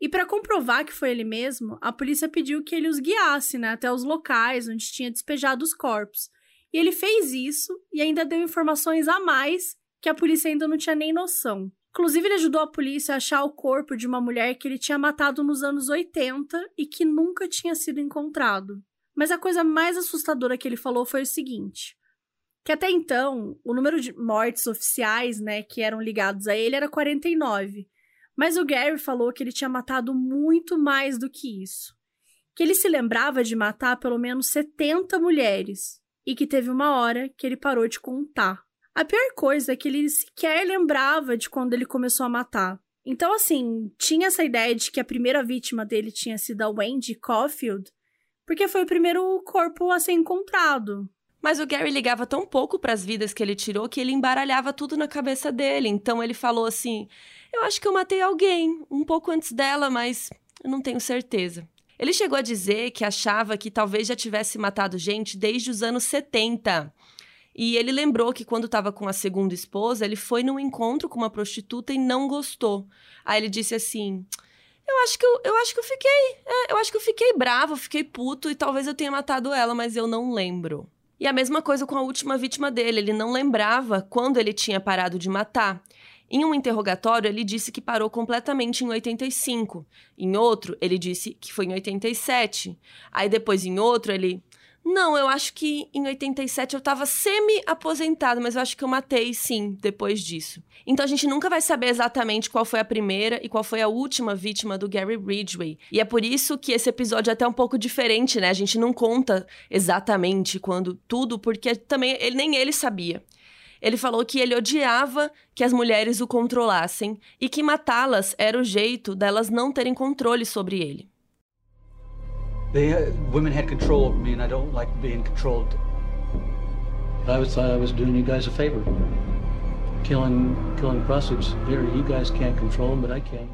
E para comprovar que foi ele mesmo, a polícia pediu que ele os guiasse né, até os locais onde tinha despejado os corpos. E ele fez isso e ainda deu informações a mais que a polícia ainda não tinha nem noção. Inclusive, ele ajudou a polícia a achar o corpo de uma mulher que ele tinha matado nos anos 80 e que nunca tinha sido encontrado. Mas a coisa mais assustadora que ele falou foi o seguinte: que até então, o número de mortes oficiais, né, que eram ligados a ele era 49. Mas o Gary falou que ele tinha matado muito mais do que isso. Que ele se lembrava de matar pelo menos 70 mulheres e que teve uma hora que ele parou de contar. A pior coisa é que ele sequer lembrava de quando ele começou a matar. Então, assim, tinha essa ideia de que a primeira vítima dele tinha sido a Wendy Caulfield, porque foi o primeiro corpo a ser encontrado. Mas o Gary ligava tão pouco para as vidas que ele tirou que ele embaralhava tudo na cabeça dele. Então ele falou assim: Eu acho que eu matei alguém um pouco antes dela, mas eu não tenho certeza. Ele chegou a dizer que achava que talvez já tivesse matado gente desde os anos 70. E ele lembrou que quando estava com a segunda esposa, ele foi num encontro com uma prostituta e não gostou. Aí ele disse assim: eu acho que eu, eu acho que eu fiquei. É, eu acho que eu fiquei bravo, fiquei puto e talvez eu tenha matado ela, mas eu não lembro. E a mesma coisa com a última vítima dele, ele não lembrava quando ele tinha parado de matar. Em um interrogatório, ele disse que parou completamente em 85. Em outro, ele disse que foi em 87. Aí depois, em outro, ele não, eu acho que em 87 eu tava semi-aposentado, mas eu acho que eu matei sim depois disso. Então a gente nunca vai saber exatamente qual foi a primeira e qual foi a última vítima do Gary Ridgway. E é por isso que esse episódio é até um pouco diferente, né? A gente não conta exatamente quando tudo, porque também ele nem ele sabia. Ele falou que ele odiava que as mulheres o controlassem e que matá-las era o jeito delas não terem controle sobre ele. They, uh, women had control over me, and I don't like being controlled. I was thought I was doing you guys a favor, killing killing prostitutes. Here, you guys can't control them, but I can.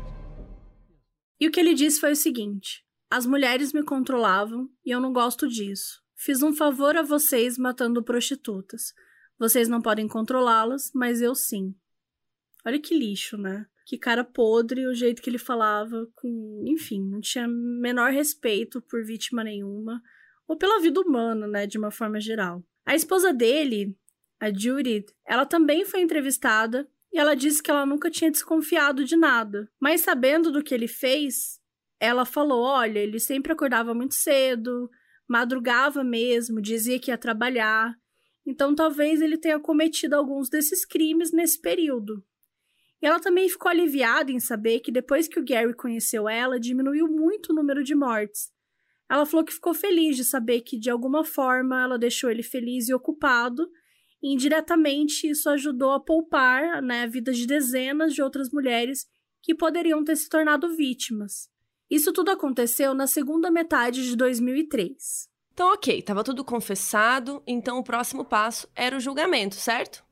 E o que ele disse foi o seguinte: as mulheres me controlavam e eu não gosto disso. Fiz um favor a vocês matando prostitutas. Vocês não podem controlá-las, mas eu sim. Olha que lixo, né? Que cara podre, o jeito que ele falava, com, enfim, não tinha menor respeito por vítima nenhuma, ou pela vida humana, né, de uma forma geral. A esposa dele, a Judith, ela também foi entrevistada e ela disse que ela nunca tinha desconfiado de nada, mas sabendo do que ele fez, ela falou: olha, ele sempre acordava muito cedo, madrugava mesmo, dizia que ia trabalhar. Então talvez ele tenha cometido alguns desses crimes nesse período. E ela também ficou aliviada em saber que depois que o Gary conheceu ela, diminuiu muito o número de mortes. Ela falou que ficou feliz de saber que de alguma forma ela deixou ele feliz e ocupado, e indiretamente isso ajudou a poupar né, a vida de dezenas de outras mulheres que poderiam ter se tornado vítimas. Isso tudo aconteceu na segunda metade de 2003. Então, ok, estava tudo confessado, então o próximo passo era o julgamento, certo?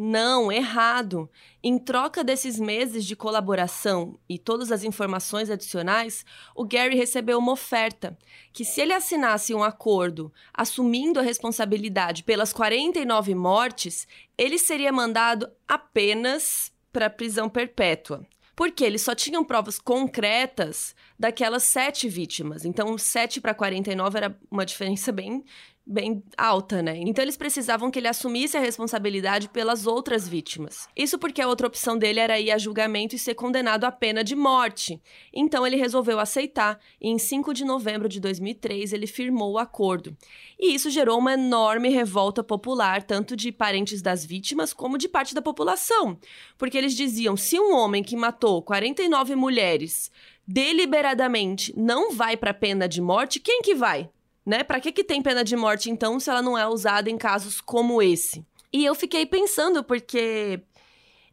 Não, errado. Em troca desses meses de colaboração e todas as informações adicionais, o Gary recebeu uma oferta que, se ele assinasse um acordo assumindo a responsabilidade pelas 49 mortes, ele seria mandado apenas para prisão perpétua. Porque eles só tinham provas concretas daquelas sete vítimas. Então, 7 para 49 era uma diferença bem bem alta, né? Então eles precisavam que ele assumisse a responsabilidade pelas outras vítimas. Isso porque a outra opção dele era ir a julgamento e ser condenado à pena de morte. Então ele resolveu aceitar e em 5 de novembro de 2003 ele firmou o acordo. E isso gerou uma enorme revolta popular, tanto de parentes das vítimas como de parte da população, porque eles diziam: se um homem que matou 49 mulheres deliberadamente não vai para pena de morte, quem que vai? Né? Para que que tem pena de morte então se ela não é usada em casos como esse? E eu fiquei pensando porque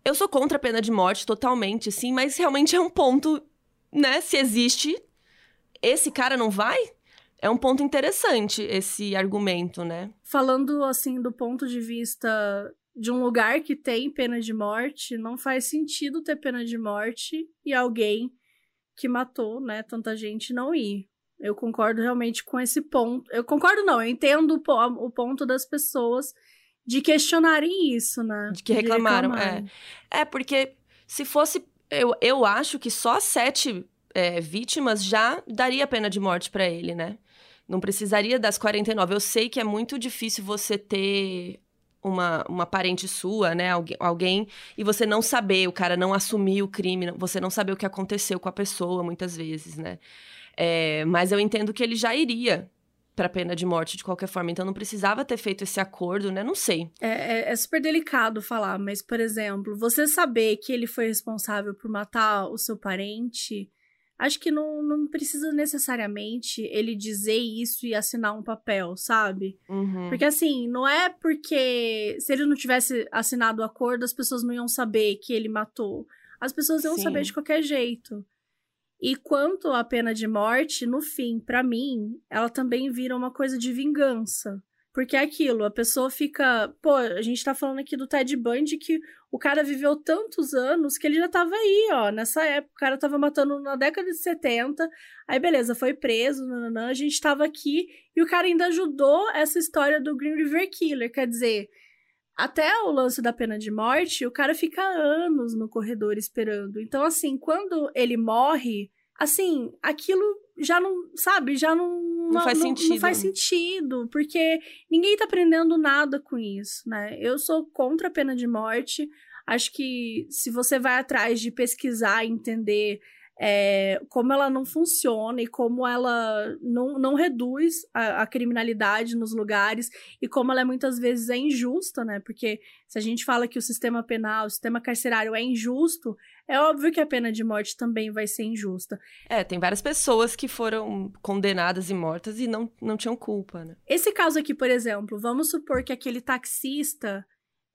eu sou contra a pena de morte totalmente, sim, mas realmente é um ponto, né? Se existe, esse cara não vai? É um ponto interessante esse argumento, né? Falando assim do ponto de vista de um lugar que tem pena de morte, não faz sentido ter pena de morte e alguém que matou, né, tanta gente não ir. Eu concordo realmente com esse ponto. Eu concordo, não, eu entendo o, ponto das pessoas de questionarem isso, né? De que reclamaram, de é. É, porque se fosse. Eu, eu acho que só sete é, vítimas já daria pena de morte para ele, né? Não precisaria das 49. Eu sei que é muito difícil você ter uma, uma parente sua, né? Algu alguém, e você não saber, o cara não assumir o crime, você não saber o que aconteceu com a pessoa, muitas vezes, né? É, mas eu entendo que ele já iria para pena de morte de qualquer forma, então não precisava ter feito esse acordo, né? Não sei. É, é, é, super delicado falar, mas, por exemplo, você saber que ele foi responsável por matar o seu parente, acho que não, não precisa necessariamente ele dizer isso e assinar um papel, sabe? Uhum. Porque assim, não é porque se ele não tivesse assinado o acordo, as pessoas não iam saber que ele matou. As pessoas iam Sim. saber de qualquer jeito. E quanto à pena de morte, no fim, para mim, ela também vira uma coisa de vingança. Porque é aquilo, a pessoa fica. Pô, a gente tá falando aqui do Ted Bundy que o cara viveu tantos anos que ele já tava aí, ó. Nessa época, o cara tava matando na década de 70. Aí, beleza, foi preso, nananã, a gente tava aqui. E o cara ainda ajudou essa história do Green River Killer. Quer dizer, até o lance da pena de morte, o cara fica anos no corredor esperando. Então, assim, quando ele morre, assim, aquilo já não, sabe, já não, não faz não, sentido. Não faz sentido, porque ninguém tá aprendendo nada com isso, né? Eu sou contra a pena de morte. Acho que se você vai atrás de pesquisar e entender é, como ela não funciona e como ela não, não reduz a, a, criminalidade nos lugares e como ela é, muitas vezes é injusta, né? Porque se a gente fala que o sistema penal, o sistema carcerário é injusto, é óbvio que a pena de morte também vai ser injusta. É, tem várias pessoas que foram condenadas e mortas e não, não tinham culpa, né? Esse caso aqui, por exemplo, vamos supor que aquele taxista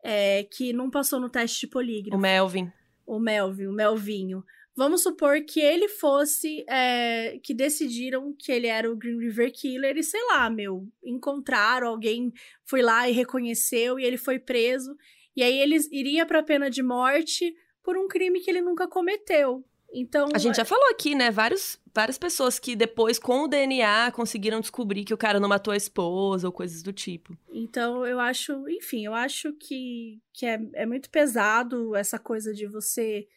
é, que não passou no teste de polígrafo. O Melvin. O Melvin, o Melvinho Vamos supor que ele fosse. É, que decidiram que ele era o Green River Killer e sei lá, meu, encontraram, alguém foi lá e reconheceu e ele foi preso. E aí eles iria pra pena de morte por um crime que ele nunca cometeu. Então. A gente já falou aqui, né? Vários, várias pessoas que depois, com o DNA, conseguiram descobrir que o cara não matou a esposa ou coisas do tipo. Então, eu acho, enfim, eu acho que, que é, é muito pesado essa coisa de você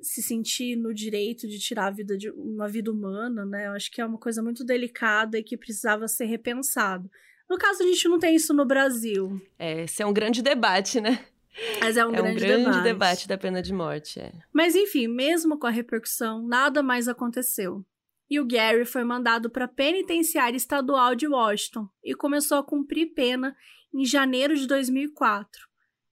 se sentir no direito de tirar a vida de uma vida humana, né? Eu acho que é uma coisa muito delicada e que precisava ser repensado. No caso, a gente não tem isso no Brasil. É, esse é um grande debate, né? Mas é um, é grande, um grande debate. debate da pena de morte, é. Mas enfim, mesmo com a repercussão, nada mais aconteceu. E o Gary foi mandado para a penitenciária estadual de Washington e começou a cumprir pena em janeiro de 2004.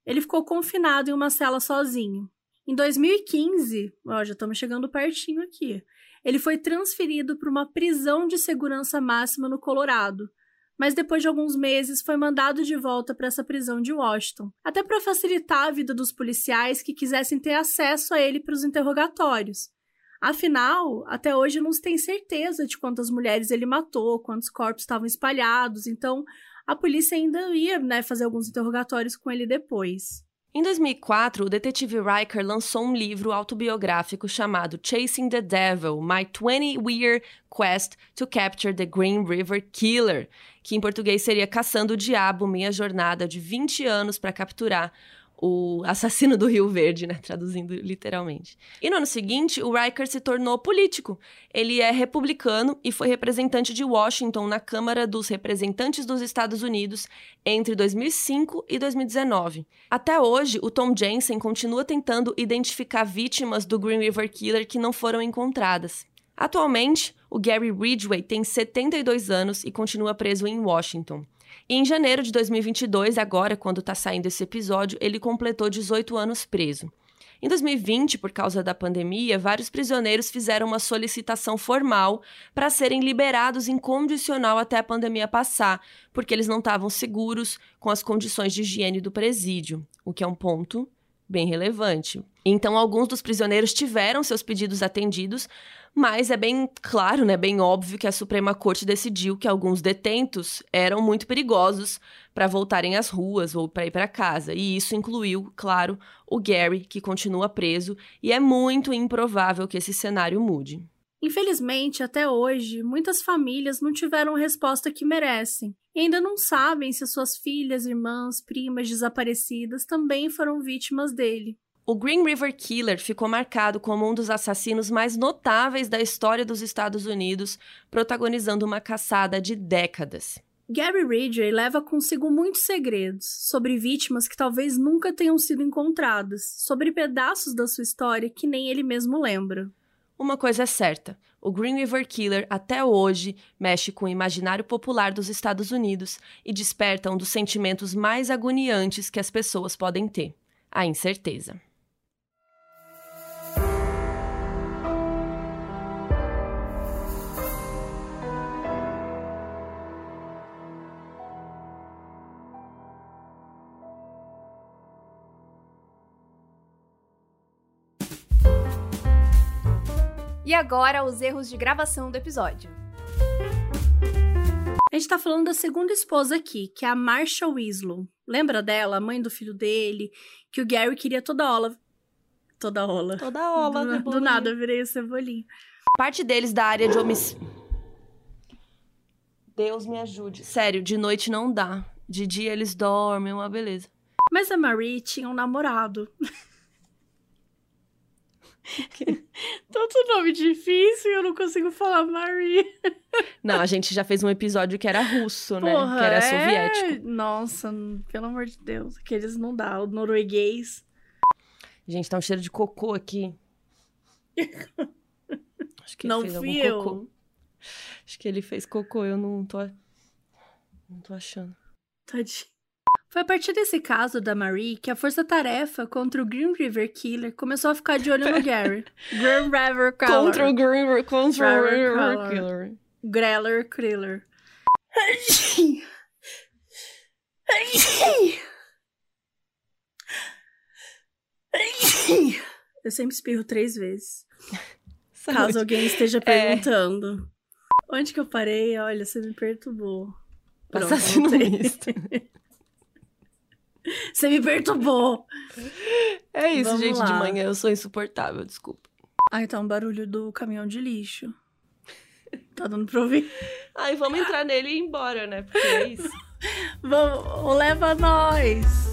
Ele ficou confinado em uma cela sozinho. Em 2015, ó, já estamos chegando pertinho aqui, ele foi transferido para uma prisão de segurança máxima no Colorado, mas depois de alguns meses foi mandado de volta para essa prisão de Washington, até para facilitar a vida dos policiais que quisessem ter acesso a ele para os interrogatórios. Afinal, até hoje não se tem certeza de quantas mulheres ele matou, quantos corpos estavam espalhados, então a polícia ainda ia né, fazer alguns interrogatórios com ele depois. Em 2004, o detetive Riker lançou um livro autobiográfico chamado Chasing the Devil: My 20-Year Quest to Capture the Green River Killer, que em português seria Caçando o Diabo: Minha Jornada de 20 anos para capturar o assassino do Rio Verde, né? Traduzindo literalmente. E no ano seguinte, o Riker se tornou político. Ele é republicano e foi representante de Washington na Câmara dos Representantes dos Estados Unidos entre 2005 e 2019. Até hoje, o Tom Jensen continua tentando identificar vítimas do Green River Killer que não foram encontradas. Atualmente, o Gary Ridgway tem 72 anos e continua preso em Washington. E em janeiro de 2022, agora quando está saindo esse episódio, ele completou 18 anos preso. Em 2020, por causa da pandemia, vários prisioneiros fizeram uma solicitação formal para serem liberados incondicional até a pandemia passar, porque eles não estavam seguros com as condições de higiene do presídio, o que é um ponto bem relevante. Então, alguns dos prisioneiros tiveram seus pedidos atendidos, mas é bem claro, né, bem óbvio que a Suprema Corte decidiu que alguns detentos eram muito perigosos para voltarem às ruas ou para ir para casa. E isso incluiu, claro, o Gary, que continua preso, e é muito improvável que esse cenário mude. Infelizmente, até hoje, muitas famílias não tiveram a resposta que merecem e ainda não sabem se suas filhas, irmãs, primas desaparecidas também foram vítimas dele. O Green River Killer ficou marcado como um dos assassinos mais notáveis da história dos Estados Unidos, protagonizando uma caçada de décadas. Gary Ridgway leva consigo muitos segredos sobre vítimas que talvez nunca tenham sido encontradas, sobre pedaços da sua história que nem ele mesmo lembra. Uma coisa é certa: o Green River Killer até hoje mexe com o imaginário popular dos Estados Unidos e desperta um dos sentimentos mais agoniantes que as pessoas podem ter: a incerteza. E agora, os erros de gravação do episódio. A gente tá falando da segunda esposa aqui, que é a Marsha Winslow. Lembra dela, a mãe do filho dele, que o Gary queria toda ola. Toda ola. Toda ola. Do, do nada, eu virei o cebolinho. Parte deles da área de homicídio. Deus me ajude. Sério, de noite não dá. De dia eles dormem, uma beleza. Mas a Marie tinha um namorado. Tanto nome difícil e eu não consigo falar Marie. Não, a gente já fez um episódio que era russo, né? que era é... soviético. Nossa, pelo amor de Deus. Aqueles não dá. O norueguês. Gente, tá um cheiro de cocô aqui. Acho que ele não fez fui algum eu. cocô. Acho que ele fez cocô, eu não tô. Não tô achando. Tadinho. Foi a partir desse caso da Marie que a força-tarefa contra o Green River Killer começou a ficar de olho no Gary. Green River Killer. Contra o Green River, contra River River Killer. Killer. Greller Kriller. Eu sempre espirro três vezes. Caso Saúde. alguém esteja É. perguntando. Onde que eu parei? Olha, você me perturbou. Pronto, Assassino misto. Você me perturbou. É isso, Vamos gente. De lá. manhã eu sou insuportável, desculpa. Ah, tá um barulho do caminhão de lixo. Tá dando pra ouvir? Ai, vamos entrar nele e ir embora, né? Porque é isso. Vamos, leva nós!